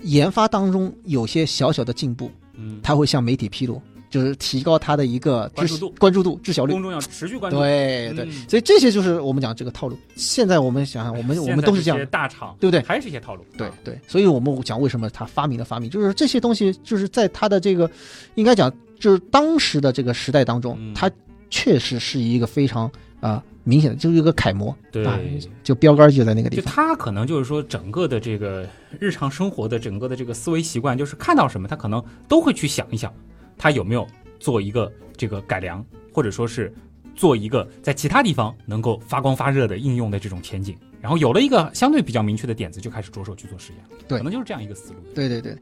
Speaker 4: 研发当中有些小小的进步，
Speaker 2: 嗯，
Speaker 4: 他会向媒体披露，就是提高他的一个知
Speaker 2: 关注度
Speaker 4: 关注度、知晓率
Speaker 2: 公。众要持续关注。
Speaker 4: 对对，
Speaker 2: 嗯
Speaker 4: 所以这些就是我们讲这个套路。现在我们想想，我们我们都是这样
Speaker 2: 大厂，
Speaker 4: 对不对？
Speaker 2: 还是一些套路。
Speaker 4: 对
Speaker 2: 啊
Speaker 4: 对，所以我们讲为什么他发明了发明，就是这些东西，就是在他的这个，应该讲就是当时的这个时代当中，
Speaker 2: 嗯
Speaker 4: 他确实是一个非常啊、明显的，就是一个楷模，
Speaker 2: 对
Speaker 4: 啊，就标杆就在那个地
Speaker 2: 就
Speaker 4: 方。
Speaker 2: 他可能就是说，整个的这个日常生活的整个的这个思维习惯，就是看到什么，他可能都会去想一想，他有没有做一个这个改良，或者说是做一个在其他地方能够发光发热的应用的这种前景。然后有了一个相对比较明确的点子，就开始着手去做实验。
Speaker 4: 对
Speaker 2: 可能就是这样一个思路。
Speaker 4: 对对对。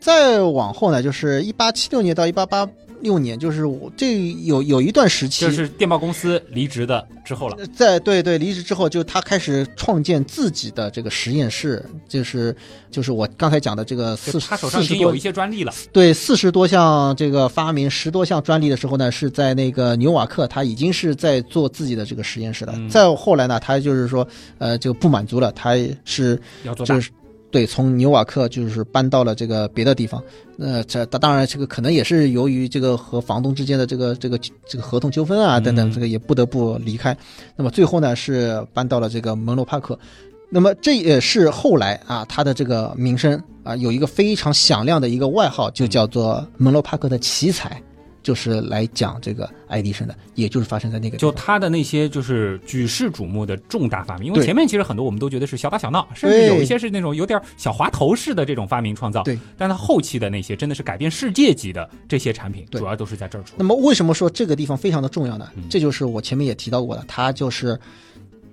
Speaker 4: 再往后呢，就是一八七六年到一八八六年，就是我这有有一段时期，
Speaker 2: 就是电报公司离职的之后了。
Speaker 4: 在对对离职之后，就他开始创建自己的这个实验室，就是就是我刚才讲的这个四
Speaker 2: 他手上已经有一些专利了。
Speaker 4: 对四十多项这个发明，十多项专利的时候呢，是在那个纽瓦克，他已经是在做自己的这个实验室了。
Speaker 2: 嗯
Speaker 4: 再后来呢，他就是说呃就不满足了，他是
Speaker 2: 要做大
Speaker 4: 就是对，从纽瓦克就是搬到了这个别的地方。那这当当然，这个可能也是由于这个和房东之间的这个这个这个合同纠纷啊等等，
Speaker 2: 嗯
Speaker 4: 这个也不得不离开。那么最后呢，是搬到了这个门罗帕克。那么这也是后来啊，他的这个名声啊，有一个非常响亮的一个外号，就叫做门罗帕克的奇才，就是来讲这个爱迪生的，也就是发生在那个
Speaker 2: 就他的那些就是举世瞩目的重大发明，因为前面其实很多我们都觉得是小打小闹，甚至有一些是那种有点小滑头式的这种发明创造。
Speaker 4: 对，
Speaker 2: 但他后期的那些真的是改变世界级的这些产品，
Speaker 4: 对
Speaker 2: 主要都是在这儿出
Speaker 4: 那。么为什么说这个地方非常的重要呢
Speaker 2: 嗯？
Speaker 4: 这就是我前面也提到过的，他就是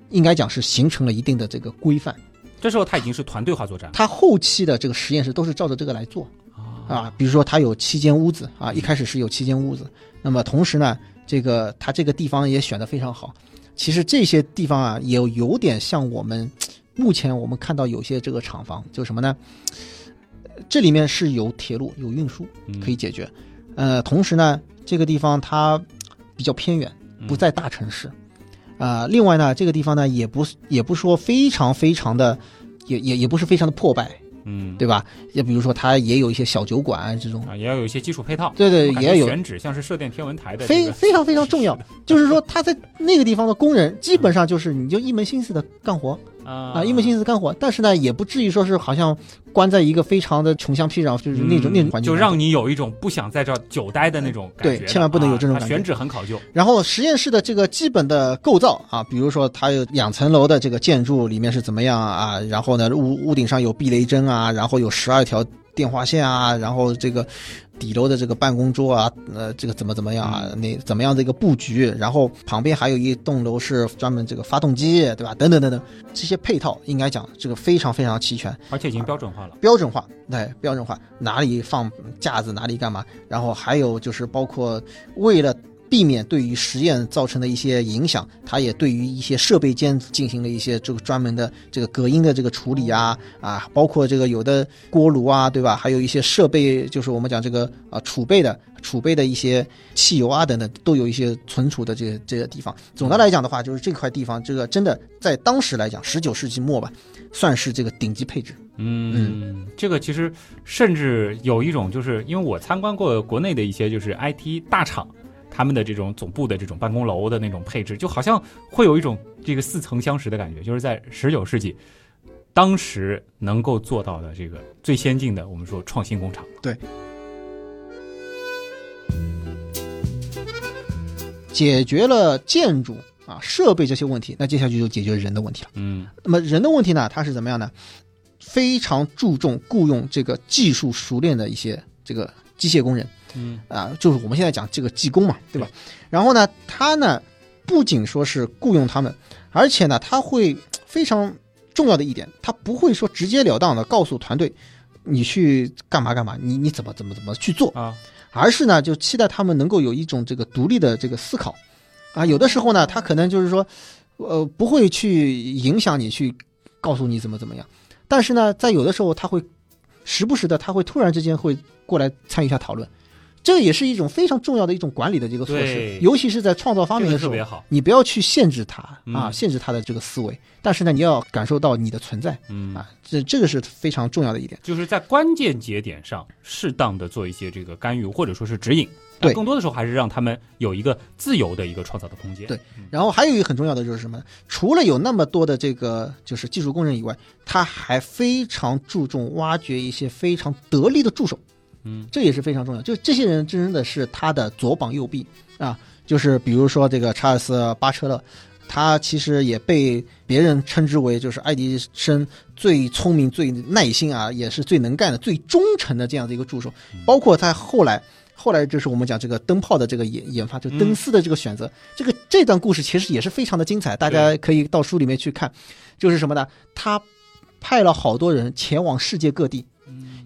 Speaker 4: 应该讲是形成了一定的这个规范。
Speaker 2: 这时候他已经是团队化作战
Speaker 4: 他后期的这个实验室都是照着这个来做啊，比如说它有七间屋子啊，一开始是有七间屋子，那么同时呢，这个它这个地方也选的非常好。其实这些地方啊，也有点像我们目前我们看到有些这个厂房，就什么呢？这里面是有铁路、有运输
Speaker 2: 嗯。
Speaker 4: 可以解决，呃，同时呢，这个地方它比较偏远，
Speaker 2: 嗯。
Speaker 4: 不在大城市，啊、另外呢，这个地方呢也不也不说非常非常的，也也也不是非常的破败，
Speaker 2: 嗯，
Speaker 4: 对吧？也比如说它也有一些小酒馆啊这种，
Speaker 2: 啊，也要有一些基础配套。
Speaker 4: 对对也有
Speaker 2: 选址，像是射电天文台的这个
Speaker 4: 非非常非常重要。就是说他在那个地方的工人，基本上就是你就一门心思的干活
Speaker 2: 啊
Speaker 4: 啊，一门心思干活，但是呢，也不至于说是好像关在一个非常的穷乡僻壤，就是那种、那种环境
Speaker 2: 就让你有一种不想在这儿久待的那种感觉。
Speaker 4: 对千万不能有这种感觉
Speaker 2: 啊选址很考究。
Speaker 4: 然后实验室的这个基本的构造啊，比如说它有两层楼的这个建筑里面是怎么样啊，然后呢屋屋顶上有避雷针啊，然后有十二条电话线啊，然后这个底楼的这个办公桌啊，呃，这个怎么怎么样啊，那怎么样的一个布局，然后旁边还有一栋楼是专门这个发动机，对吧？等等等等，这些配套应该讲这个非常非常齐全。
Speaker 2: 而且已经标准化了。
Speaker 4: 标准化，对，标准化，哪里放架子，哪里干嘛，然后还有就是包括为了避免对于实验造成的一些影响，它也对于一些设备间进行了一些这个专门的这个隔音的这个处理啊啊，包括这个有的锅炉啊，对吧？还有一些设备，就是我们讲这个啊储备的储备的一些汽油啊等等，都有一些存储的这些这些地方。总的来讲的话，就是这块地方，这个真的在当时来讲，十九世纪末吧，算是这个顶级配置。
Speaker 2: 嗯，这个其实甚至有一种，就是因为我参观过国内的一些就是 IT 大厂，他们的这种总部的这种办公楼的那种配置，就好像会有一种这个似曾相识的感觉，就是在十九世纪。当时能够做到的这个最先进的，我们说创新工厂。
Speaker 4: 对解决了建筑啊设备这些问题，那接下去就解决人的问题了。
Speaker 2: 嗯
Speaker 4: 那么人的问题呢，它是怎么样呢？非常注重雇佣这个技术熟练的一些这个机械工人
Speaker 2: 嗯。
Speaker 4: 啊，就是我们现在讲这个技工嘛，对吧？然后呢，他呢不仅说是雇佣他们，而且呢，他会非常重要的一点，他不会说直截了当的告诉团队你去干嘛干嘛，你你怎么怎么怎么去做，
Speaker 2: 啊，
Speaker 4: 而是呢，就期待他们能够有一种这个独立的这个思考，啊，有的时候呢，他可能就是说，呃，不会去影响你，去告诉你怎么怎么样，但是呢，在有的时候他会时不时的，他会突然之间会过来参与一下讨论，这也是一种非常重要的一种管理的这个措施，尤其是在创造发明的时候。你不要去限制他啊，
Speaker 2: 嗯
Speaker 4: 限制他的这个思维，但是呢，你要感受到你的存在
Speaker 2: 嗯
Speaker 4: 啊，这这个是非常重要的一点。
Speaker 2: 就是在关键节点上适当的做一些这个干预或者说是指引，
Speaker 4: 对
Speaker 2: 更多的时候还是让他们有一个自由的一个创造的空间。
Speaker 4: 对然后还有一个很重要的就是什么呢？除了有那么多的这个就是技术工人以外，他还非常注重挖掘一些非常得力的助手，
Speaker 2: 嗯，
Speaker 4: 这也是非常重要。就这些人真的是他的左膀右臂啊，就是比如说这个查尔斯巴车勒。他其实也被别人称之为就是爱迪生最聪明、最耐心啊，也是最能干的、最忠诚的这样的一个助手。包括他后来，后来就是我们讲这个灯泡的这个研研发，就灯丝的这个选择，这个这段故事其实也是非常的精彩，大家可以到书里面去看。就是什么呢？他派了好多人前往世界各地，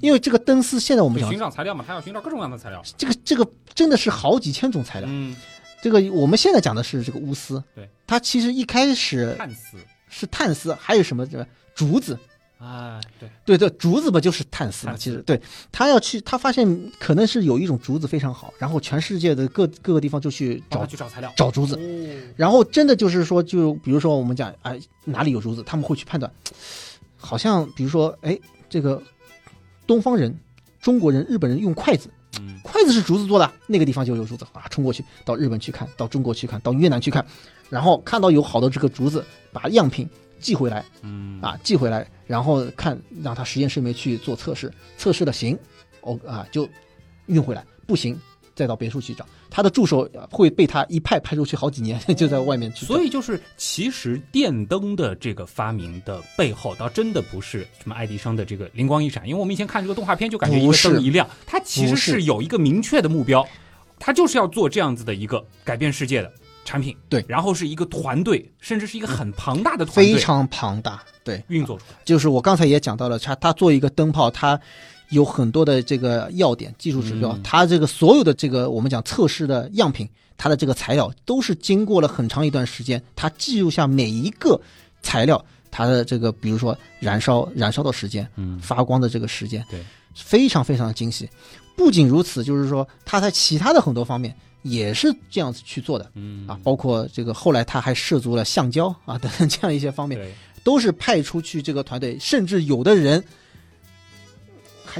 Speaker 4: 因为这个灯丝现在我们
Speaker 2: 就
Speaker 4: 讲
Speaker 2: 寻找材料嘛，他要寻找各种各样的材料。
Speaker 4: 这个这个真的是好几千种材料。
Speaker 2: 嗯，
Speaker 4: 这个我们现在讲的是这个钨丝，
Speaker 2: 对，
Speaker 4: 它其实一开始
Speaker 2: 碳丝，
Speaker 4: 是碳丝，还有什么这个竹子，
Speaker 2: 啊，对，
Speaker 4: 对对，竹子不就是碳丝嘛？其实对。他要去，他发现可能是有一种竹子非常好，然后全世界的各各个地方就去找
Speaker 2: 去找材料。
Speaker 4: 找竹子，
Speaker 2: 哦，
Speaker 4: 然后真的就是说，就比如说我们讲，哎，哪里有竹子，他们会去判断，好像比如说，哎，这个东方人、中国人、日本人用筷子，
Speaker 2: 嗯，
Speaker 4: 筷子是竹子做的，那个地方就有竹子啊，冲过去到日本去看，到中国去看，到越南去看，然后看到有好的这个竹子，把样品寄回来
Speaker 2: 嗯，
Speaker 4: 啊，寄回来，然后看让他实验室里面去做测试，测试的行，哦啊就运回来，不行再到别墅去找。他的助手呃会被他一派派出去好几年，<laughs> 就在外面去。
Speaker 2: 所以就是，其实电灯的这个发明的背后，倒真的不是什么爱迪生的这个灵光一闪，因为我们以前看这个动画片就感觉一个灯一亮，它其实
Speaker 4: 是
Speaker 2: 是有一个明确的目标，<laughs> 它就是要做这样子的一个改变世界的产品。
Speaker 4: 对
Speaker 2: 然后是一个团队，甚至是一个很庞大的团队
Speaker 4: 非常庞大，对，
Speaker 2: 运作出来。
Speaker 4: 就是我刚才也讲到了，它它做一个灯泡，它有很多的这个要点、技术指标，
Speaker 2: 嗯
Speaker 4: 它这个所有的这个我们讲测试的样品，它的这个材料都是经过了很长一段时间，它记录下每一个材料它的这个，比如说燃烧燃烧的时间、
Speaker 2: 嗯，
Speaker 4: 发光的这个时间，
Speaker 2: 对，
Speaker 4: 非常非常的精细。不仅如此，就是说它在其他的很多方面也是这样子去做的
Speaker 2: 嗯
Speaker 4: 啊，包括这个后来他还涉足了橡胶啊等等这样一些方面。都是派出去这个团队，甚至有的人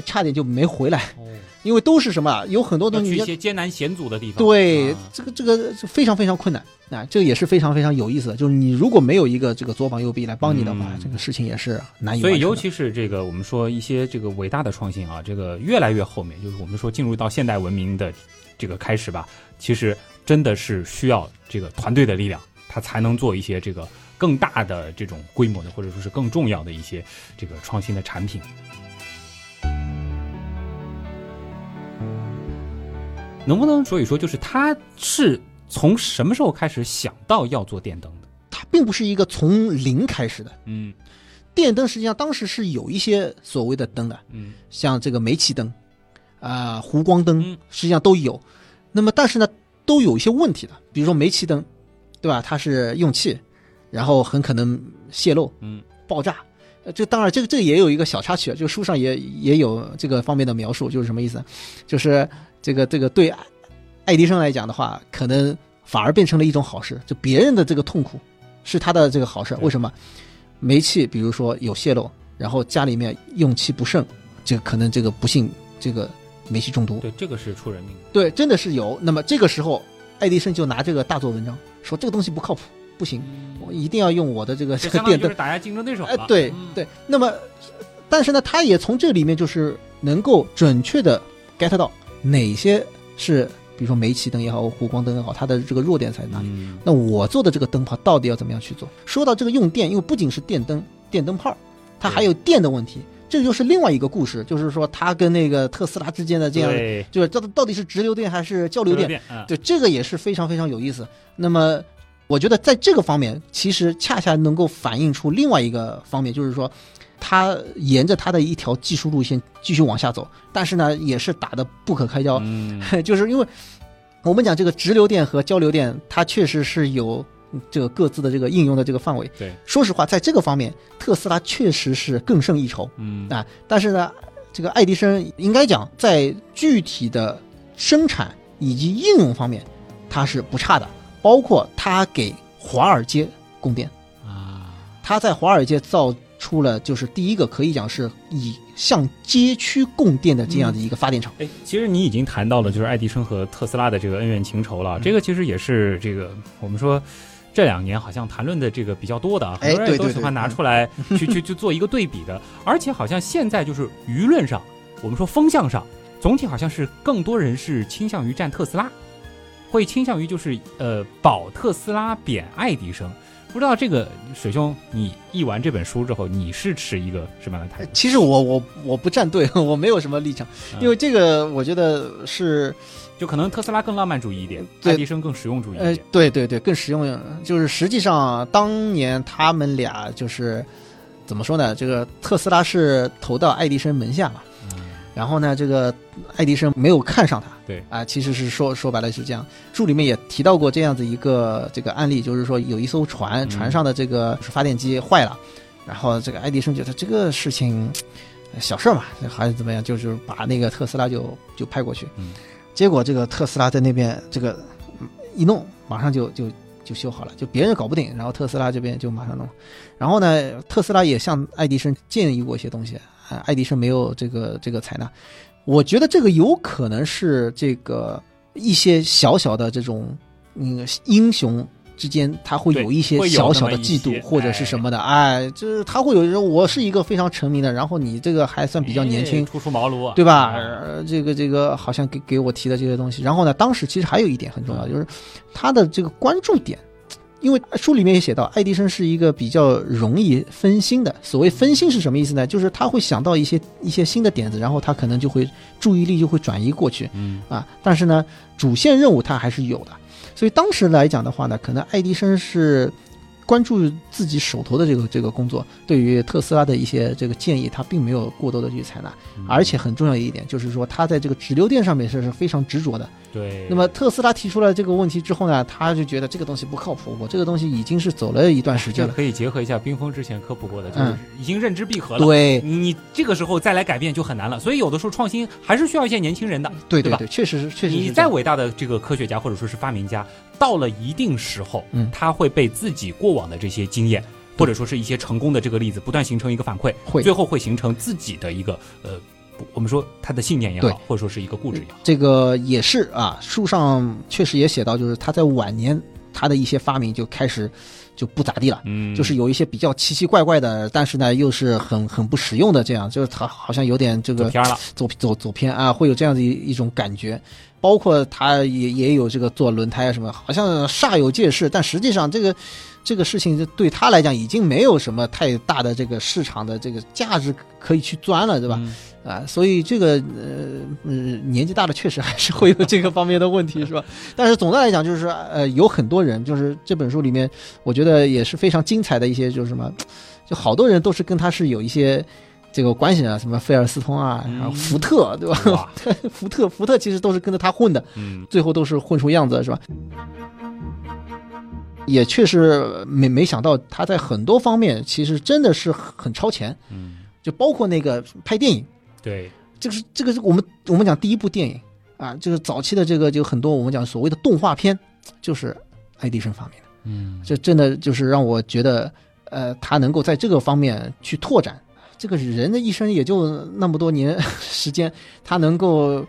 Speaker 4: 还差点就没回来，
Speaker 2: 哦，
Speaker 4: 因为都是什么啊？有很多
Speaker 2: 要
Speaker 4: 东西
Speaker 2: 去一些艰难险阻的地方。
Speaker 4: 对、
Speaker 2: 啊
Speaker 4: 这个这个非常非常困难啊，这个也是非常非常有意思的。就是你如果没有一个这个左膀右臂来帮你的话，
Speaker 2: 嗯
Speaker 4: 这个事情也是难以
Speaker 2: 所以。尤其是这个我们说一些这个伟大的创新啊，这个越来越后面，就是我们说进入到现代文明的这个开始吧，其实真的是需要这个团队的力量，它才能做一些这个更大的这种规模的，或者说是更重要的一些这个创新的产品。能不能说一说，就是他是从什么时候开始想到要做电灯的？
Speaker 4: 他并不是一个从零开始的。
Speaker 2: 嗯
Speaker 4: 电灯实际上当时是有一些所谓的灯的，
Speaker 2: 嗯
Speaker 4: 像这个煤气灯，啊、弧光灯
Speaker 2: 嗯，
Speaker 4: 实际上都有。那么但是呢，都有一些问题的，比如说煤气灯，对吧？它是用气，然后很可能泄漏、
Speaker 2: 嗯
Speaker 4: 爆炸。呃，这当然，这个这个也有一个小插曲，啊，这个书上也也有这个方面的描述，就是什么意思？就是这个这个对爱爱迪生来讲的话，可能反而变成了一种好事，就别人的这个痛苦是他的这个好事。为什么？煤气比如说有泄漏，然后家里面用气不慎，这个可能这个不幸这个煤气中毒，
Speaker 2: 对，这个是出人命的。
Speaker 4: 对，真的是有。那么这个时候，爱迪生就拿这个大做文章，说这个东西不靠谱，不行，我一定要用我的这个
Speaker 2: 这
Speaker 4: 这个电灯。
Speaker 2: 打压竞争对手了。
Speaker 4: 哎，对
Speaker 2: 嗯
Speaker 4: 对。那么，但是呢，他也从这里面就是能够准确的 get 到哪些是，比如说煤气灯也好，弧光灯也好，它的这个弱点在哪里。
Speaker 2: 嗯
Speaker 4: 那我做的这个灯泡到底要怎么样去做？说到这个用电，因为不仅是电灯、电灯泡，它还有电的问题，这就是另外一个故事，就是说它跟那个特斯拉之间的这样，就是到到底是直流电还是交流电？
Speaker 2: 电，嗯
Speaker 4: 对，这个也是非常非常有意思。那么，我觉得在这个方面，其实恰恰能够反映出另外一个方面，就是说，它沿着他的一条技术路线继续往下走，但是呢，也是打得不可开交。
Speaker 2: 嗯 <laughs>
Speaker 4: 就是因为我们讲这个直流电和交流电，它确实是有这个各自的这个应用的这个范围。
Speaker 2: 对，
Speaker 4: 说实话，在这个方面，特斯拉确实是更胜一筹
Speaker 2: 嗯
Speaker 4: 啊。但是呢，这个爱迪生应该讲在具体的生产以及应用方面，它是不差的，包括他给华尔街供电。
Speaker 2: 啊，
Speaker 4: 他在华尔街造出了就是第一个可以讲是以向街区供电的这样的一个发电厂。
Speaker 2: 哎，其实你已经谈到了就是爱迪生和特斯拉的这个恩怨情仇了，
Speaker 4: 嗯
Speaker 2: 这个其实也是这个我们说。这两年好像谈论的这个比较多的啊，
Speaker 4: 哎
Speaker 2: 很多人都喜欢拿出来去去去做一个对比的，<laughs> 而且好像现在就是舆论上，我们说风向上，总体好像是更多人是倾向于站特斯拉，会倾向于就是呃保特斯拉贬爱迪生。不知道这个水兄，你译完这本书之后，你是持一个什么样的态度？
Speaker 4: 其实我我我不站队，<laughs> 我没有什么立场，
Speaker 2: 嗯
Speaker 4: 因为这个我觉得是
Speaker 2: 就可能特斯拉更浪漫主义一点，爱迪生更实用主义一
Speaker 4: 呃
Speaker 2: 点。，
Speaker 4: 对对对，更实用。就是实际上当年他们俩就是怎么说呢？这个特斯拉是投到爱迪生门下嘛，然后呢，这个爱迪生没有看上他，
Speaker 2: 对
Speaker 4: 啊，其实是说说白了是这样。书里面也提到过这样子一个这个案例，就是说有一艘船，
Speaker 2: 嗯
Speaker 4: 船上的这个发电机坏了，然后这个爱迪生觉得这个事情呃小事儿嘛，还是怎么样，就是把那个特斯拉就就派过去，
Speaker 2: 嗯
Speaker 4: 结果这个特斯拉在那边这个嗯一弄，马上就就就修好了，就别人搞不定，然后特斯拉这边就马上弄。然后呢，特斯拉也向爱迪生建议过一些东西，啊，爱迪生没有这个这个采纳。我觉得这个有可能是这个一些小小的这种嗯英雄之间，他会有一些小小的嫉妒或者是什么的，哎，就是他会有人，我是一个非常成名的，然后你这个还算比较年轻
Speaker 2: 哎，初出茅庐啊，
Speaker 4: 对吧？这个这个好像给给我提的这些东西。然后呢，当时其实还有一点很重要，
Speaker 2: 嗯
Speaker 4: 就是他的这个关注点，因为书里面也写到，爱迪生是一个比较容易分心的。所谓分心是什么意思呢？就是他会想到一些一些新的点子，然后他可能就会注意力就会转移过去
Speaker 2: 嗯
Speaker 4: 啊。但是呢，主线任务他还是有的。所以当时来讲的话呢，可能爱迪生是关注自己手头的这个这个工作，对于特斯拉的一些这个建议，他并没有过多的去采纳。
Speaker 2: 嗯
Speaker 4: 而且很重要一点就是说，他在这个直流电上面是是非常执着的。
Speaker 2: 对，
Speaker 4: 那么特斯拉提出了这个问题之后呢，他就觉得这个东西不靠谱，我这个东西已经是走了一段时间了。
Speaker 2: 可以结合一下冰封之前科普过的，就是
Speaker 4: 嗯
Speaker 2: 已经认知闭合了。
Speaker 4: 对
Speaker 2: 你你这个时候再来改变就很难了，所以有的时候创新还是需要一些年轻人的。对吧
Speaker 4: 对对对，确实是确实是
Speaker 2: 你再伟大的这个科学家或者说是发明家，到了一定时候，
Speaker 4: 嗯
Speaker 2: 他会被自己过往的这些经验，或者说是一些成功的这个例子，不断形成一个反馈，
Speaker 4: 会
Speaker 2: 最后会形成自己的一个呃，不我们说他的信念也好，或者说是一个固执也好。
Speaker 4: 这个也是啊，书上确实也写到，就是他在晚年他的一些发明就开始就不咋地了。
Speaker 2: 嗯
Speaker 4: 就是有一些比较奇奇怪怪的，但是呢又是很很不实用的，这样就是他好像有点这个
Speaker 2: 走偏了，
Speaker 4: 走走走偏啊，会有这样的一一种感觉。包括他也也有这个做轮胎啊什么，好像煞有介事，但实际上这个这个事情就对他来讲已经没有什么太大的这个市场的这个价值可以去钻了，对吧？
Speaker 2: 嗯
Speaker 4: 啊，所以这个呃嗯年纪大了确实还是会有这个方面的问题，是吧？<laughs> 但是总的来讲，就是说呃有很多人，就是这本书里面，我觉得也是非常精彩的一些，就是什么，就好多人都是跟他是有一些。这个关系啊，什么菲尔斯通啊，然后
Speaker 2: 嗯
Speaker 4: 福特，对吧？<laughs> 福特，福特其实都是跟着他混的，
Speaker 2: 嗯，
Speaker 4: 最后都是混出样子，是吧？也确实没没想到他在很多方面其实真的是很超前，
Speaker 2: 嗯，
Speaker 4: 就包括那个拍电影，
Speaker 2: 对，
Speaker 4: 这个是这个是我们我们讲第一部电影啊，就是早期的这个就很多我们讲所谓的动画片，就是爱迪生发明的，
Speaker 2: 嗯，
Speaker 4: 这真的就是让我觉得，呃，他能够在这个方面去拓展，这个人的一生也就那么多年 <laughs> 时间，他能够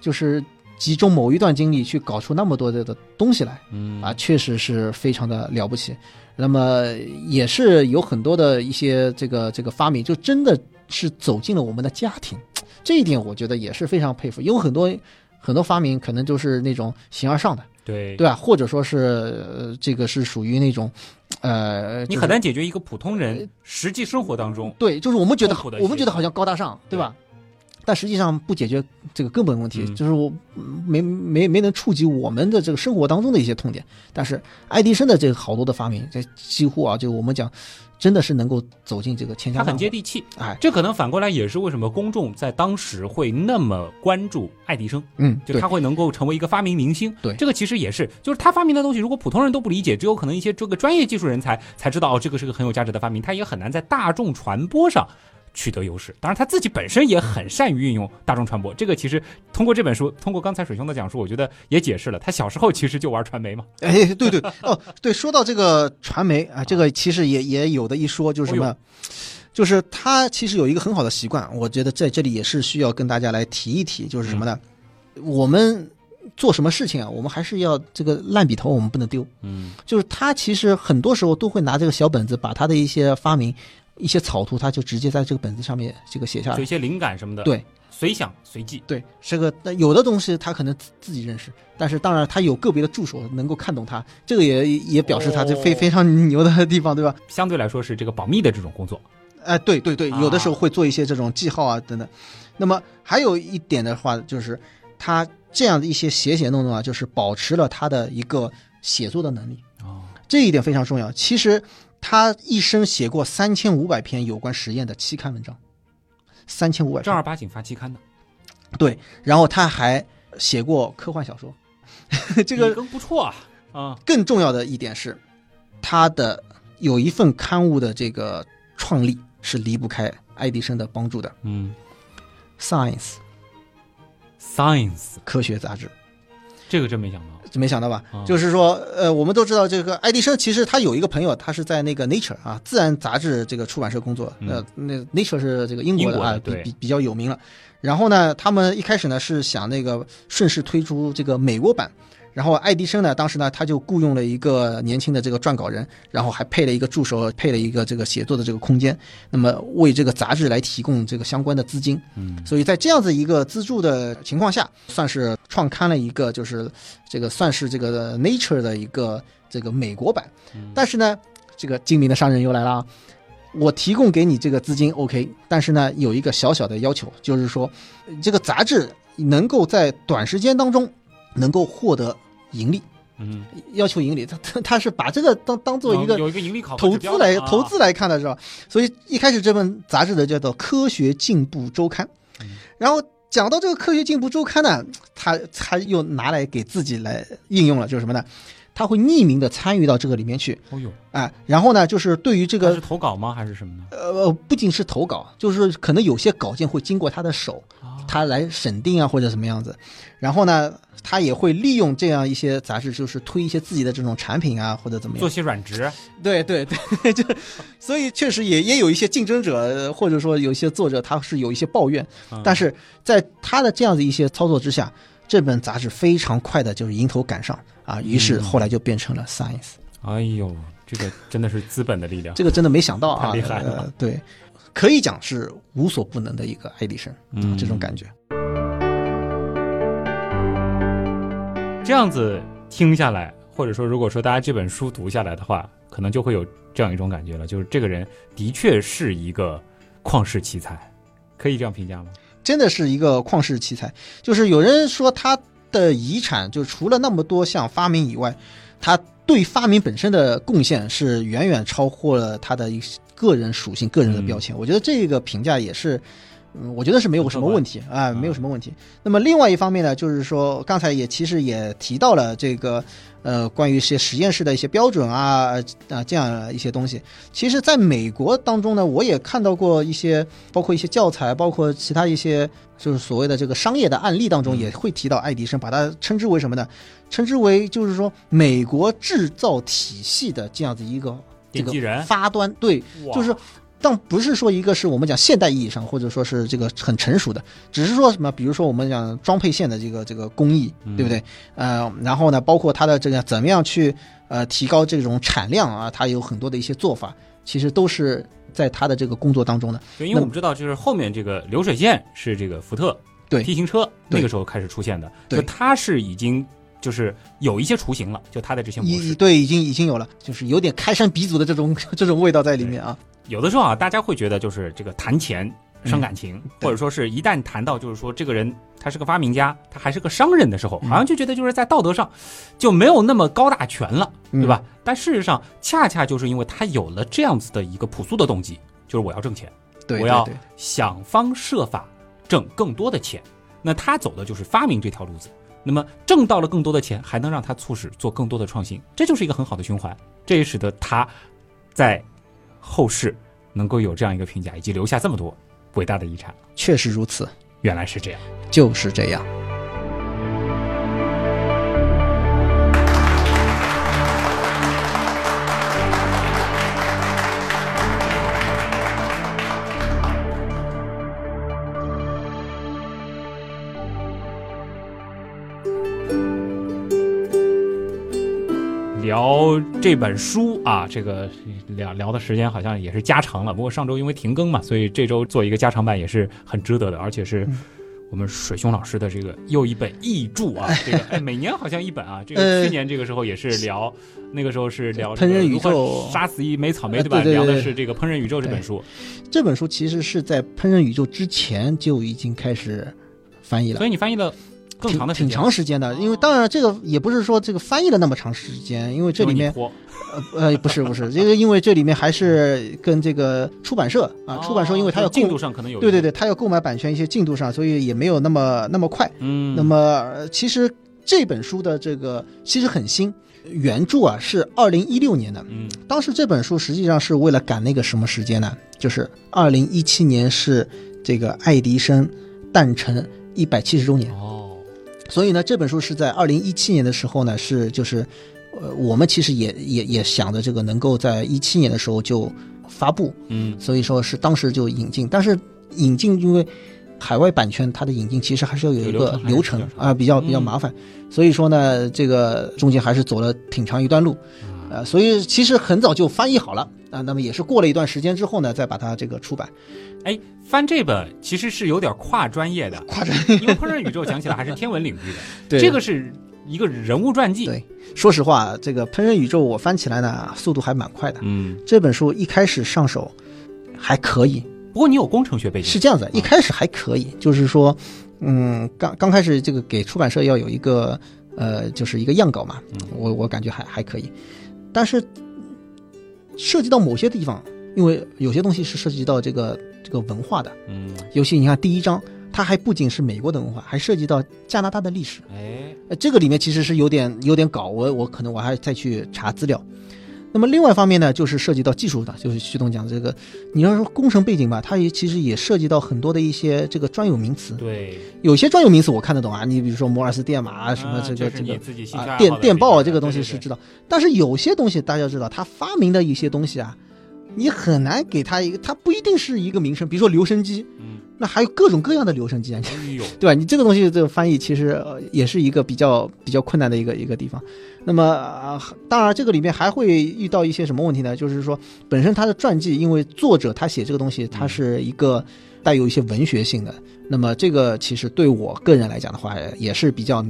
Speaker 4: 就是集中某一段经历去搞出那么多的的东西来
Speaker 2: 嗯
Speaker 4: 啊，确实是非常的了不起。那么也是有很多的一些这个这个发明，就真的是走进了我们的家庭，这一点我觉得也是非常佩服。有很多很多发明可能就是那种形而上的，
Speaker 2: 对
Speaker 4: 对吧？或者说是、呃、这个是属于那种，呃，
Speaker 2: 你
Speaker 4: 就是
Speaker 2: 很难解决一个普通人实际生活当中
Speaker 4: 对，就是我们觉得我们觉得好像高大上，对吧？但实际上不解决这个根本问题，
Speaker 2: 嗯
Speaker 4: 就是我嗯没没没能触及我们的这个生活当中的一些痛点。但是爱迪生的这个好多的发明，这几乎啊，就我们讲，真的是能够走进这个千家
Speaker 2: 他
Speaker 4: 万户。
Speaker 2: 很接地气。
Speaker 4: 哎，
Speaker 2: 这可能反过来也是为什么公众在当时会那么关注爱迪生，
Speaker 4: 嗯，
Speaker 2: 就他会能够成为一个发明明星。
Speaker 4: 对
Speaker 2: 这个其实也是，就是他发明的东西，如果普通人都不理解，只有可能一些这个专业技术人才才知道哦，这个是个很有价值的发明，他也很难在大众传播上。取得优势，当然他自己本身也很善于运用大众传播。这个其实通过这本书，通过刚才水兄的讲述，我觉得也解释了他小时候其实就玩传媒嘛。
Speaker 4: 哎，对对，哦，对，说到这个传媒啊，这个其实也也有的一说，就是什么，
Speaker 2: 哦
Speaker 4: 就是他其实有一个很好的习惯，我觉得在这里也是需要跟大家来提一提，就是什么呢？我们做什么事情啊，我们还是要这个烂笔头，我们不能丢。
Speaker 2: 嗯，
Speaker 4: 就是他其实很多时候都会拿这个小本子，把他的一些发明、一些草图，他就直接在这个本子上面这个写下来。
Speaker 2: 有一些灵感什么的，
Speaker 4: 对，
Speaker 2: 随想随记。
Speaker 4: 对，这个那有的东西他可能自自己认识，但是当然他有个别的助手能够看懂他，这个也也表示他这非
Speaker 2: 哦
Speaker 4: 非常牛的地方，对吧？
Speaker 2: 相对来说是这个保密的这种工作。
Speaker 4: 哎，对对对，有的时候
Speaker 2: 啊
Speaker 4: 会做一些这种记号啊等等。那么还有一点的话，就是他这样的一些写写弄弄啊，就是保持了他的一个写作的能力，
Speaker 2: 哦，
Speaker 4: 这一点非常重要。其实他一生写过三千五百篇有关实验的期刊文章，三千五百篇。
Speaker 2: 正儿八经发期刊的。
Speaker 4: 对，然后他还写过科幻小说。<laughs> 这个
Speaker 2: 更不错啊啊！
Speaker 4: 更重要的一点是，他的有一份刊物的这个创立是离不开爱迪生的帮助的。
Speaker 2: 嗯，Science，，Science
Speaker 4: 科学杂志。
Speaker 2: 这个真没想到。
Speaker 4: 没想到吧？
Speaker 2: 啊
Speaker 4: 就是说，呃，我们都知道这个爱迪生，其实他有一个朋友，他是在那个 Nature 啊，自然杂志这个出版社工作。
Speaker 2: 嗯
Speaker 4: 呃，那 Nature 是这个英国的啊，
Speaker 2: 的
Speaker 4: 比比比较有名了。然后呢，他们一开始呢是想那个顺势推出这个美国版。然后爱迪生呢，当时呢他就雇佣了一个年轻的这个撰稿人，然后还配了一个助手，配了一个这个写作的这个空间，那么为这个杂志来提供这个相关的资金。
Speaker 2: 嗯
Speaker 4: 所以在这样子一个资助的情况下，算是创刊了一个，就是这个算是这个 Nature 的一个这个美国版。
Speaker 2: 嗯
Speaker 4: 但是呢，这个精明的商人又来了啊，我提供给你这个资金 OK，但是呢有一个小小的要求，就是说呃这个杂志能够在短时间当中能够获得盈利，
Speaker 2: 嗯，
Speaker 4: 要求盈利，他他他是把这个当当做一个
Speaker 2: 有一个盈利考
Speaker 4: 投资来投资来看的是吧？所以一开始这本杂志的叫做《科学进步周刊》
Speaker 2: 嗯，
Speaker 4: 然后讲到这个《科学进步周刊》呢，他他又拿来给自己来应用了，就是什么呢？他会匿名的参与到这个里面去，
Speaker 2: 哦呦，
Speaker 4: 啊，然后呢，就是对于这个
Speaker 2: 是投稿吗？还是什么呢？
Speaker 4: 呃，不仅是投稿，就是可能有些稿件会经过他的手，
Speaker 2: 啊
Speaker 4: 他来审定啊或者什么样子，然后呢，他也会利用这样一些杂志，就是推一些自己的这种产品啊或者怎么样
Speaker 2: 做。些软植，
Speaker 4: 对对对，<laughs> 就所以确实也也有一些竞争者，呃或者说有一些作者，他是有一些抱怨，
Speaker 2: 嗯
Speaker 4: 但是在他的这样的一些操作之下，这本杂志非常快的就是迎头赶上啊，于是
Speaker 2: 嗯
Speaker 4: 后来就变成了 Science，、
Speaker 2: 哎呦，这个真的是资本的力量。
Speaker 4: 这个真的没想到啊，
Speaker 2: 太厉害了
Speaker 4: 呃，对，可以讲是无所不能的一个爱迪生，
Speaker 2: 嗯
Speaker 4: 这种感觉。
Speaker 2: 这样子听下来，或者说如果说大家这本书读下来的话，可能就会有这样一种感觉了，就是这个人的确是一个旷世奇才，可以这样评价吗？
Speaker 4: 真的是一个旷世奇才。就是有人说他的遗产，就除了那么多项发明以外，他对发明本身的贡献是远远超过了他的一个人属性、个人的标签。我觉得这个评价也是。嗯，我觉得是没有什么问题啊，没有什么问题。那么另外一方面呢，就是说刚才也其实也提到了这个，呃，关于一些实验室的一些标准啊啊这样一些东西。其实，在美国当中呢，我也看到过一些，包括一些教材，包括其他一些就是所谓的这个商业的案例当中，
Speaker 2: 嗯
Speaker 4: 也会提到爱迪生，把它称之为什么呢？称之为就是说美国制造体系的这样子一个这个
Speaker 2: 人
Speaker 4: 发端，对，就是。但不是说一个是我们讲现代意义上，或者说是这个很成熟的，只是说什么，比如说我们讲装配线的这个这个工艺，
Speaker 2: 嗯
Speaker 4: 对不对？呃，然后呢，包括它的这个怎么样去呃提高这种产量啊，它有很多的一些做法，其实都是在他的这个工作当中的。
Speaker 2: 对，因为我们知道，就是后面这个流水线是这个福特
Speaker 4: 对
Speaker 2: T 型车那个时候开始出现的，
Speaker 4: 对
Speaker 2: 就它是已经就是有一些雏形了，就它的这些模式。
Speaker 4: 对，已经已经有了，就是有点开山鼻祖的这种 <laughs> 这种味道在里面啊。
Speaker 2: 有的时候啊，大家会觉得就是这个谈钱伤感情，
Speaker 4: 嗯
Speaker 2: 或者说是一旦谈到就是说这个人他是个发明家，他还是个商人的时候，
Speaker 4: 嗯
Speaker 2: 好像就觉得就是在道德上就没有那么高大全了，
Speaker 4: 嗯
Speaker 2: 对吧？但事实上，恰恰就是因为他有了这样子的一个朴素的动机，就是我要挣钱。
Speaker 4: 对，
Speaker 2: 我要想方设法挣更多的钱。那他走的就是发明这条路子。那么挣到了更多的钱，还能让他促使做更多的创新，这就是一个很好的循环。这也使得他在后世能够有这样一个评价，以及留下这么多伟大的遗产。
Speaker 4: 确实如此，
Speaker 2: 原来是这样。
Speaker 4: 就是这样。
Speaker 2: 聊这本书啊，这个聊聊的时间好像也是加长了。不过上周因为停更嘛，所以这周做一个加长版也是很值得的，而且是
Speaker 4: 嗯
Speaker 2: 我们水兄老师的这个又一本译著啊。<laughs> 这个哎，每年好像一本啊。这个
Speaker 4: 呃
Speaker 2: 去年这个时候也是聊，那个时候是聊 <laughs>
Speaker 4: 烹饪宇宙
Speaker 2: 杀死一枚草莓，
Speaker 4: 呃
Speaker 2: 对吧？聊的是这个《烹饪宇宙》这本书。
Speaker 4: 这本书其实是在《烹饪宇宙》之前就已经开始翻译了
Speaker 2: 所。以你翻译了更长的
Speaker 4: 挺，挺长时间的，因为当然这个也不是说这个翻译了那么长时间，因为这里面呃呃，不是不是，这个因为这里面还是跟这个出版社啊，出版社因为它要
Speaker 2: 哦进
Speaker 4: 购
Speaker 2: 度上可能有
Speaker 4: 对对对，它要购买版权一些进度上，所以也没有那么那么快。
Speaker 2: 嗯，
Speaker 4: 那么呃其实这本书的这个其实很新，原著啊是二零一六年的，
Speaker 2: 嗯
Speaker 4: 当时这本书实际上是为了赶那个什么时间呢？就是二零一七年是这个爱迪生诞辰一百七十周年，
Speaker 2: 哦，
Speaker 4: 所以呢，这本书是在二零一七年的时候呢，是就是，呃，我们其实也也也想着这个能够在一七年的时候就发布，
Speaker 2: 嗯。
Speaker 4: 所以说是当时就引进，但是引进因为海外版权它的引进其实还是要有一个流程啊、比较比较麻烦，所以说呢，这个中间还是走了挺长一段路，呃，所以其实很早就翻译好了。啊、那么也是过了一段时间之后呢，再把它这个出版，
Speaker 2: 哎，翻这本其实是有点跨专业的，
Speaker 4: 跨专业。
Speaker 2: 因为《烹饪宇宙》讲起来还是天文领域的，<laughs>
Speaker 4: 对。
Speaker 2: 这个是一个人物传记，
Speaker 4: 对。说实话，这个《烹饪宇宙》我翻起来呢，速度还蛮快的。
Speaker 2: 嗯，
Speaker 4: 这本书一开始上手还可以，
Speaker 2: 不过你有工程学背景，
Speaker 4: 是这样子，一开始还可以，就是说，嗯，刚刚开始这个给出版社要有一个呃，就是一个样稿嘛，我我感觉还还可以，但是涉及到某些地方，因为有些东西是涉及到这个这个文化的，
Speaker 2: 嗯，
Speaker 4: 尤其你看第一章，它还不仅是美国的文化，还涉及到加拿大的历史，
Speaker 2: 哎，
Speaker 4: 呃，这个里面其实是有点有点搞，我我可能我还再去查资料。那么另外一方面呢，就是涉及到技术的，就是徐总讲的这个，你要说工程背景吧，它也其实也涉及到很多的一些这个专有名词。
Speaker 2: 对，
Speaker 4: 有些专有名词我看得懂啊，你比如说摩尔斯电码啊，什么
Speaker 2: 啊
Speaker 4: 这个这个电电报啊，
Speaker 2: 这
Speaker 4: 这个东西是知道。但是有些东西大家要知道，它发明的一些东西啊，你很难给他一个，他不一定是一个名称，比如说留声机，
Speaker 2: 嗯，
Speaker 4: 那还有各种各样的留声机啊。
Speaker 2: 哎，<laughs>
Speaker 4: 对吧？你这个东西这个翻译其实、呃、也是一个比较比较困难的一个一个地方。那么啊、当然这个里面还会遇到一些什么问题呢？就是说，本身他的传记，因为作者他写这个东西，他是一个带有一些文学性的。那么这个其实对我个人来讲的话，也是比较
Speaker 2: 我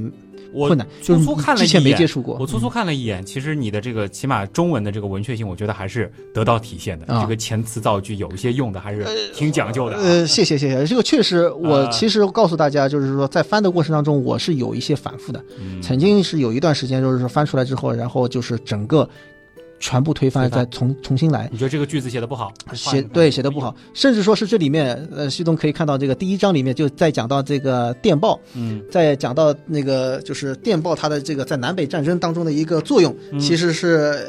Speaker 4: 困难，就是
Speaker 2: 粗粗看了
Speaker 4: 之前
Speaker 2: 一眼
Speaker 4: 没接触过。
Speaker 2: 我粗粗看了一眼，其实你的这个起码中文的这个文学性，我觉得还是得到体现的。
Speaker 4: 啊
Speaker 2: 这个遣词造句有一些用的还是挺讲究的、啊。
Speaker 4: 呃，谢谢谢谢，这个确实，我
Speaker 2: 啊
Speaker 4: 其实告诉大家，就是说在翻的过程当中，我是有一些反复的。
Speaker 2: 嗯
Speaker 4: 曾经是有一段时间，就是说翻出来之后，然后就是整个全部推翻，再重重新来。
Speaker 2: 你觉得这个句子写的不好？
Speaker 4: 写对写的不好，甚至说是这里面，呃，旭东可以看到这个第一章里面就在讲到这个电报，
Speaker 2: 嗯，
Speaker 4: 在讲到那个就是电报它的这个在南北战争当中的一个作用，
Speaker 2: 嗯
Speaker 4: 其实是。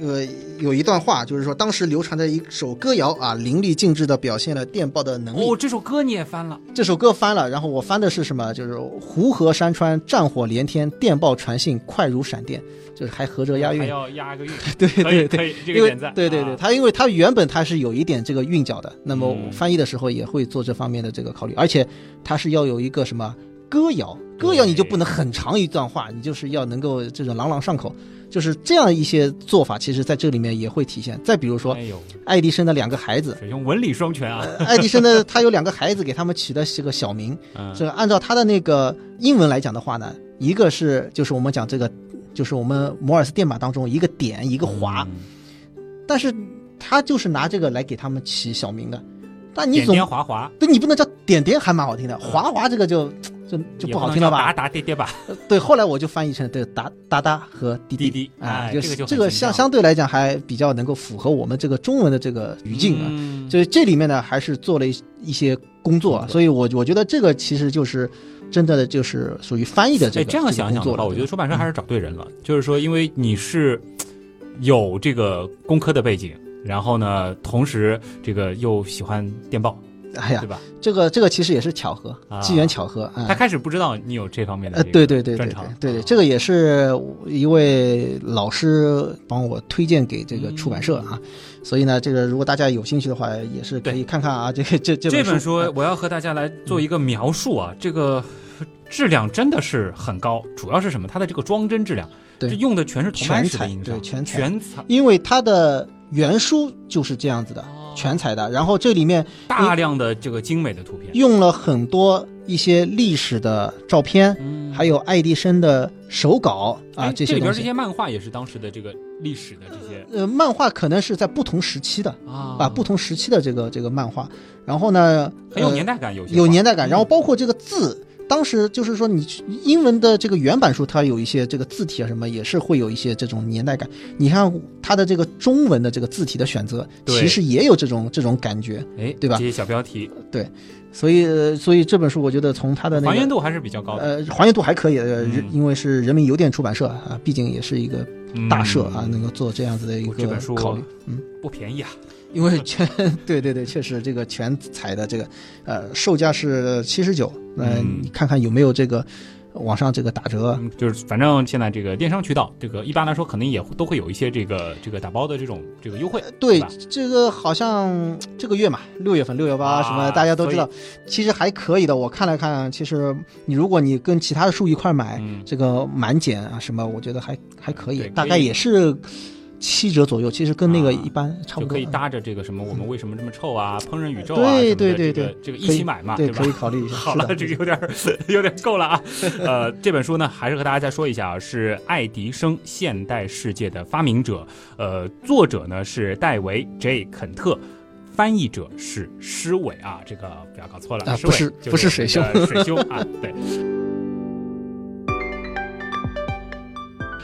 Speaker 4: 呃，有一段话就是说，当时流传的一首歌谣啊，淋漓尽致地表现了电报的能力。
Speaker 2: 哦，这首歌你也翻了，
Speaker 4: 这首歌翻了，然后我翻的是什么？就是湖河山川，战火连天，电报传信快如闪电，就是还合着押韵
Speaker 2: 还
Speaker 4: 韵。
Speaker 2: 要押个韵，<laughs>
Speaker 4: 对对对，
Speaker 2: 这
Speaker 4: 因为
Speaker 2: 个点赞。
Speaker 4: 对对对，
Speaker 2: 啊
Speaker 4: 它因为它原本它是有一点这个韵脚的，那么
Speaker 2: 嗯
Speaker 4: 翻译的时候也会做这方面的这个考虑，而且它是要有一个什么歌谣，歌谣你就不能很长一段话，你就是要能够这种朗朗上口，就是这样一些做法，其实在这里面也会体现。再比如说爱迪生的两个孩子，
Speaker 2: 使用文理双全啊。
Speaker 4: 呃 <laughs> 爱迪生的他有两个孩子，给他们起的是个小名，
Speaker 2: 嗯。
Speaker 4: 这个按照他的那个英文来讲的话呢，一个是就是我们讲这个，就是我们摩尔斯电码当中一个点一个划，
Speaker 2: 嗯。
Speaker 4: 但是他就是拿这个来给他们起小名的。但你
Speaker 2: 点
Speaker 4: 总
Speaker 2: 点划划，
Speaker 4: 对你不能叫点点还蛮好听的，划划这个就就就不好听了吧？
Speaker 2: 打打跌跌吧，
Speaker 4: 对，后来我就翻译成对哒哒哒和滴
Speaker 2: 滴滴
Speaker 4: 啊，
Speaker 2: 哎这个就
Speaker 4: 是这个相相对来讲还比较能够符合我们这个中文的这个语境啊。
Speaker 2: 嗯
Speaker 4: 所以这里面呢，还是做了一一些工作，所以我我觉得这个其实就是真的就是属于翻译的这
Speaker 2: 哎，
Speaker 4: 个。
Speaker 2: 这样想想的话，我觉得出版社还是找对人了。就是说，因为你是有这个工科的背景，然后呢，同时这个又喜欢电报，
Speaker 4: 哎呀
Speaker 2: 对，吧？
Speaker 4: 这个这个其实也是巧合
Speaker 2: 啊，
Speaker 4: 机缘巧合啊。
Speaker 2: 他开始不知道你有这方面的
Speaker 4: 呃，对对对对对
Speaker 2: 专长，
Speaker 4: 对对，
Speaker 2: 啊
Speaker 4: 这个也是一位老师帮我推荐给这个出版社
Speaker 2: 嗯
Speaker 4: 啊，所以呢，这个如果大家有兴趣的话，也是可以看看啊，这个这这
Speaker 2: 这本
Speaker 4: 书
Speaker 2: 书我要和大家来做一个描述啊，这个质量真的是很高，主要是什么？它的这个装帧质量，
Speaker 4: 对
Speaker 2: 这用的全是
Speaker 4: 全彩
Speaker 2: 印章，
Speaker 4: 对全彩
Speaker 2: 全彩，
Speaker 4: 因为它的原书就是这样子的，全彩的，然后这里面
Speaker 2: 大量的这个精美的图片，
Speaker 4: 用了很多一些历史的照片，
Speaker 2: 嗯，
Speaker 4: 还有爱迪生的手稿啊
Speaker 2: 哎
Speaker 4: 这些。
Speaker 2: 这里边这些漫画也是当时的这个历史的这些
Speaker 4: 呃，漫画可能是在不同时期的
Speaker 2: 啊。
Speaker 4: 啊，不同时期的这个这个漫画，然后呢，
Speaker 2: 很有
Speaker 4: 呃
Speaker 2: 年代感，有些
Speaker 4: 有年代感，
Speaker 2: 嗯
Speaker 4: 然后包括这个字当时就是说你英文的这个原版书，它有一些这个字体啊什么，也是会有一些这种年代感。你看它的这个中文的这个字体的选择，其实也有这种这种感觉。
Speaker 2: 哎，
Speaker 4: 对吧
Speaker 2: 这些小标题对
Speaker 4: 所以呃所以这本书我觉得从它的那个
Speaker 2: 还原度还是比较高的，
Speaker 4: 呃还原度还可以，因为是人民邮电出版社啊，毕竟也是一个大社啊，
Speaker 2: 嗯
Speaker 4: 能够做这样子的一个考虑。嗯，
Speaker 2: 不便宜啊。
Speaker 4: 因为全 <laughs> 对对对，确实这个全彩的这个呃售价是七十九，那
Speaker 2: 嗯
Speaker 4: 你看看有没有这个网上这个打折。
Speaker 2: 嗯，就是反正现在这个电商渠道，这个一般来说可能也都会有一些这个这个打包的这种这个优惠。
Speaker 4: 对，这个好像这个月嘛，六月份、六月八
Speaker 2: 啊
Speaker 4: 什么，大家都知道，其实还可以的。我看了看，其实你如果你跟其他的书一块买，
Speaker 2: 嗯，
Speaker 4: 这个满减啊什么，我觉得还还可以，
Speaker 2: 对可以
Speaker 4: 大概也是七折左右，其实跟那个
Speaker 2: 啊
Speaker 4: 一般差不多。
Speaker 2: 就可以搭着这个什么我们为什么这么臭啊，烹饪宇宙啊，
Speaker 4: 对
Speaker 2: 什么的
Speaker 4: 对对
Speaker 2: 这个这个一起买嘛，
Speaker 4: 对，
Speaker 2: 吧
Speaker 4: 可以？考虑一下。<laughs>
Speaker 2: 好了，这个有点 <laughs> 有点够了啊。呃，这本书呢，还是和大家再说一下啊，是爱迪生现代世界的发明者。呃，作者呢是戴维 J 肯特。翻译者是施伟啊，这个不要搞错了，施伟
Speaker 4: 啊不是不是水
Speaker 2: 兄水兄啊，对。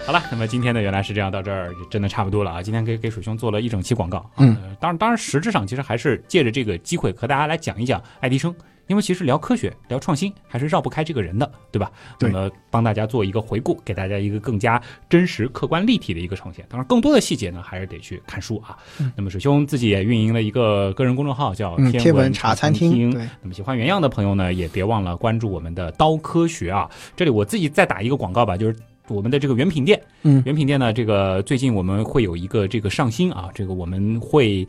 Speaker 2: 好了，那么今天呢，原来是这样，到这儿真的差不多了啊。今天给给水兄做了一整期广告，啊
Speaker 4: 嗯
Speaker 2: 呃当然当然实质上其实还是借着这个机会和大家来讲一讲爱迪生，因为其实聊科学、聊创新还是绕不开这个人的，对吧？
Speaker 4: 对
Speaker 2: 那么帮大家做一个回顾，给大家一个更加真实、客观、立体的一个呈现。当然，更多的细节呢，还是得去看书啊。那么水兄自己也运营了一个个人公众号，叫
Speaker 4: 嗯，天
Speaker 2: 文
Speaker 4: 文茶餐
Speaker 2: 厅。
Speaker 4: 对，
Speaker 2: 那么喜欢原样的朋友呢，也别忘了关注我们的刀科学啊。这里我自己再打一个广告吧，就是。我们的这个原品店，
Speaker 4: 嗯。
Speaker 2: 原品店呢，这个最近我们会有一个这个上新啊，这个我们会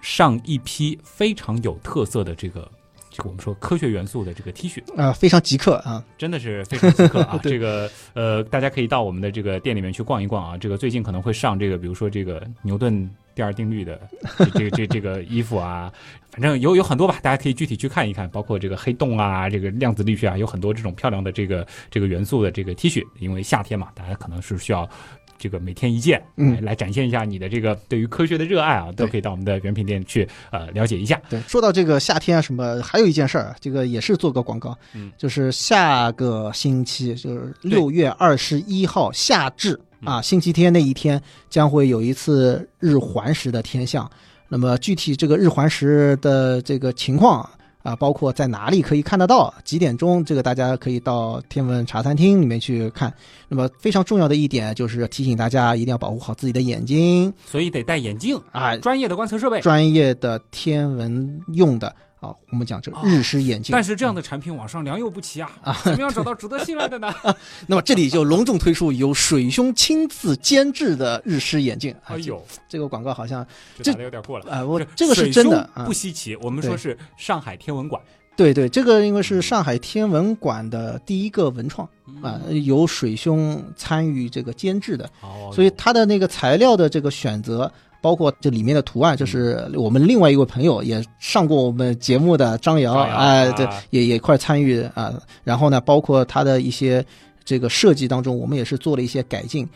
Speaker 2: 上一批非常有特色的这个这个我们说科学元素的这个 T 恤，
Speaker 4: 啊、非常极客啊。
Speaker 2: 真的是非常极客啊！<laughs> 这个呃，大家可以到我们的这个店里面去逛一逛啊。这个最近可能会上这个，比如说这个牛顿第二定律的这这这这个衣服啊，反正有有很多吧，大家可以具体去看一看，包括这个黑洞啊，这个量子力学啊，有很多这种漂亮的这个这个元素的这个 T 恤，因为夏天嘛，大家可能是需要。这个每天一件，
Speaker 4: 嗯
Speaker 2: 来来展现一下你的这个对于科学的热爱啊，都可以到我们的原品店去呃了解一下。
Speaker 4: 对，说到这个夏天啊什么，还有一件事儿，这个也是做个广告，
Speaker 2: 嗯，
Speaker 4: 就是下个星期，就是六月二十一号夏至啊，星期天那一天将会有一次日环食的天象。那么具体这个日环食的这个情况啊，包括在哪里可以看得到，几点钟，这个大家可以到天文茶餐厅里面去看。那么非常重要的一点就是提醒大家一定要保护好自己的眼睛
Speaker 2: 所以得戴眼镜，
Speaker 4: 啊，
Speaker 2: 专业的观测设备。
Speaker 4: 专业的天文用的啊，我们讲这个日式眼镜。
Speaker 2: 但是这样的产品网上良莠不齐啊，怎么样找到值得信赖的呢？<laughs>
Speaker 4: 那么这里就隆重推出由水兄亲自监制的日式眼镜。啊
Speaker 2: 哎，呦，
Speaker 4: 这个广告好像
Speaker 2: 这有点过了。
Speaker 4: 啊、我这个是真的啊
Speaker 2: 不，稀奇。我们说是上海天文馆
Speaker 4: 对对，这个因为是上海天文馆的第一个文创啊，由水兄参与这个监制的，
Speaker 2: 哦，
Speaker 4: 所以它的那个材料的这个选择。包括这里面的图案，就是我们另外一位朋友也上过我们节目的张瑶，哎、
Speaker 2: 啊
Speaker 4: 对，也也一块参与啊。然后呢，包括它的一些这个设计当中，我们也是做了一些改进。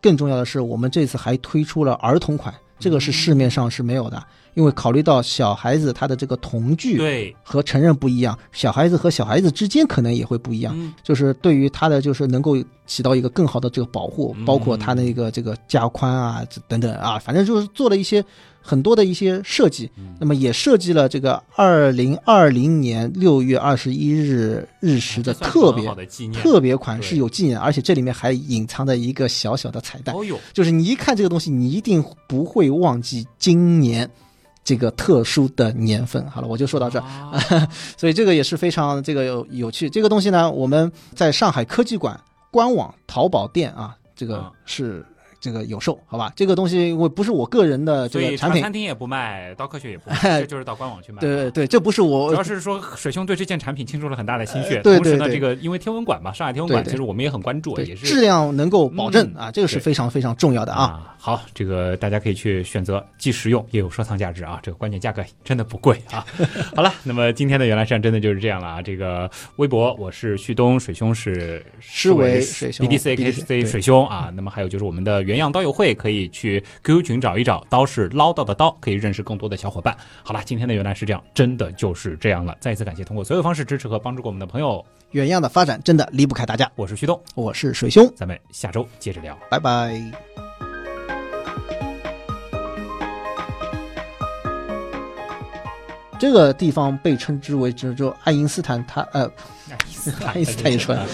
Speaker 4: 更重要的是，我们这次还推出了儿童款，这个是市面上是没有的，因为考虑到小孩子他的这个童具
Speaker 2: 对，
Speaker 4: 和成人不一样，小孩子和小孩子之间可能也会不一样。
Speaker 2: 嗯
Speaker 4: 就是对于他的就是能够起到一个更好的这个保护
Speaker 2: 嗯，
Speaker 4: 包括他那个这个加宽啊这等等啊，反正就是做了一些很多的一些设计。
Speaker 2: 嗯
Speaker 4: 那么也设计了这个二零二零年六月二十一日日食的特别。特别款
Speaker 2: 对
Speaker 4: 是有纪念，而且这里面还隐藏着一个小小的彩蛋，就是你一看这个东西，你一定不会忘记今年。这个特殊的年份，好了，我就说到这儿。
Speaker 2: 啊 <laughs>
Speaker 4: 所以这个也是非常这个有有趣。这个东西呢，我们在上海科技馆官网、淘宝店啊，这个
Speaker 2: 啊
Speaker 4: 是这个有售，好吧？这个东西因为不是我个人的这个产品，
Speaker 2: 茶餐厅也不卖，刀科学也不卖，<laughs> 这就是到官网去卖。
Speaker 4: 对对对，这不是我
Speaker 2: 主要是说水兄对这件产品倾注了很大的心血，
Speaker 4: 呃对
Speaker 2: 同时呢，
Speaker 4: 对对
Speaker 2: 这个因为天文馆嘛，上海天文馆，
Speaker 4: 对对
Speaker 2: 其实我们也很关注，
Speaker 4: 对
Speaker 2: 也是
Speaker 4: 质量能够保证
Speaker 2: 嗯
Speaker 4: 啊，这个是非常非常重要的啊。
Speaker 2: 啊。好，这个大家可以去选择，既实用也有收藏价值啊。这个关键价格真的不贵啊。<laughs> 好了，那么今天的原来上真的就是这样了啊。这个微博我是旭东，水兄是
Speaker 4: 施维
Speaker 2: 水
Speaker 4: 水兄
Speaker 2: BDC
Speaker 4: BDC
Speaker 2: KC 水兄啊。那么还有就是我们的原原样刀友会，可以去 QQ 群找一找，刀是唠叨的刀，可以认识更多的小伙伴。好了，今天的原来是这样，真的就是这样了。再一次感谢通过所有方式支持和帮助过我们的朋友，
Speaker 4: 原样的发展真的离不开大家。
Speaker 2: 我是旭东，
Speaker 4: 我是水兄，
Speaker 2: 咱们下周接着聊，
Speaker 4: 拜拜。这个地方被称之为，就就爱因斯坦他呃，<laughs> 爱因斯坦也出来了。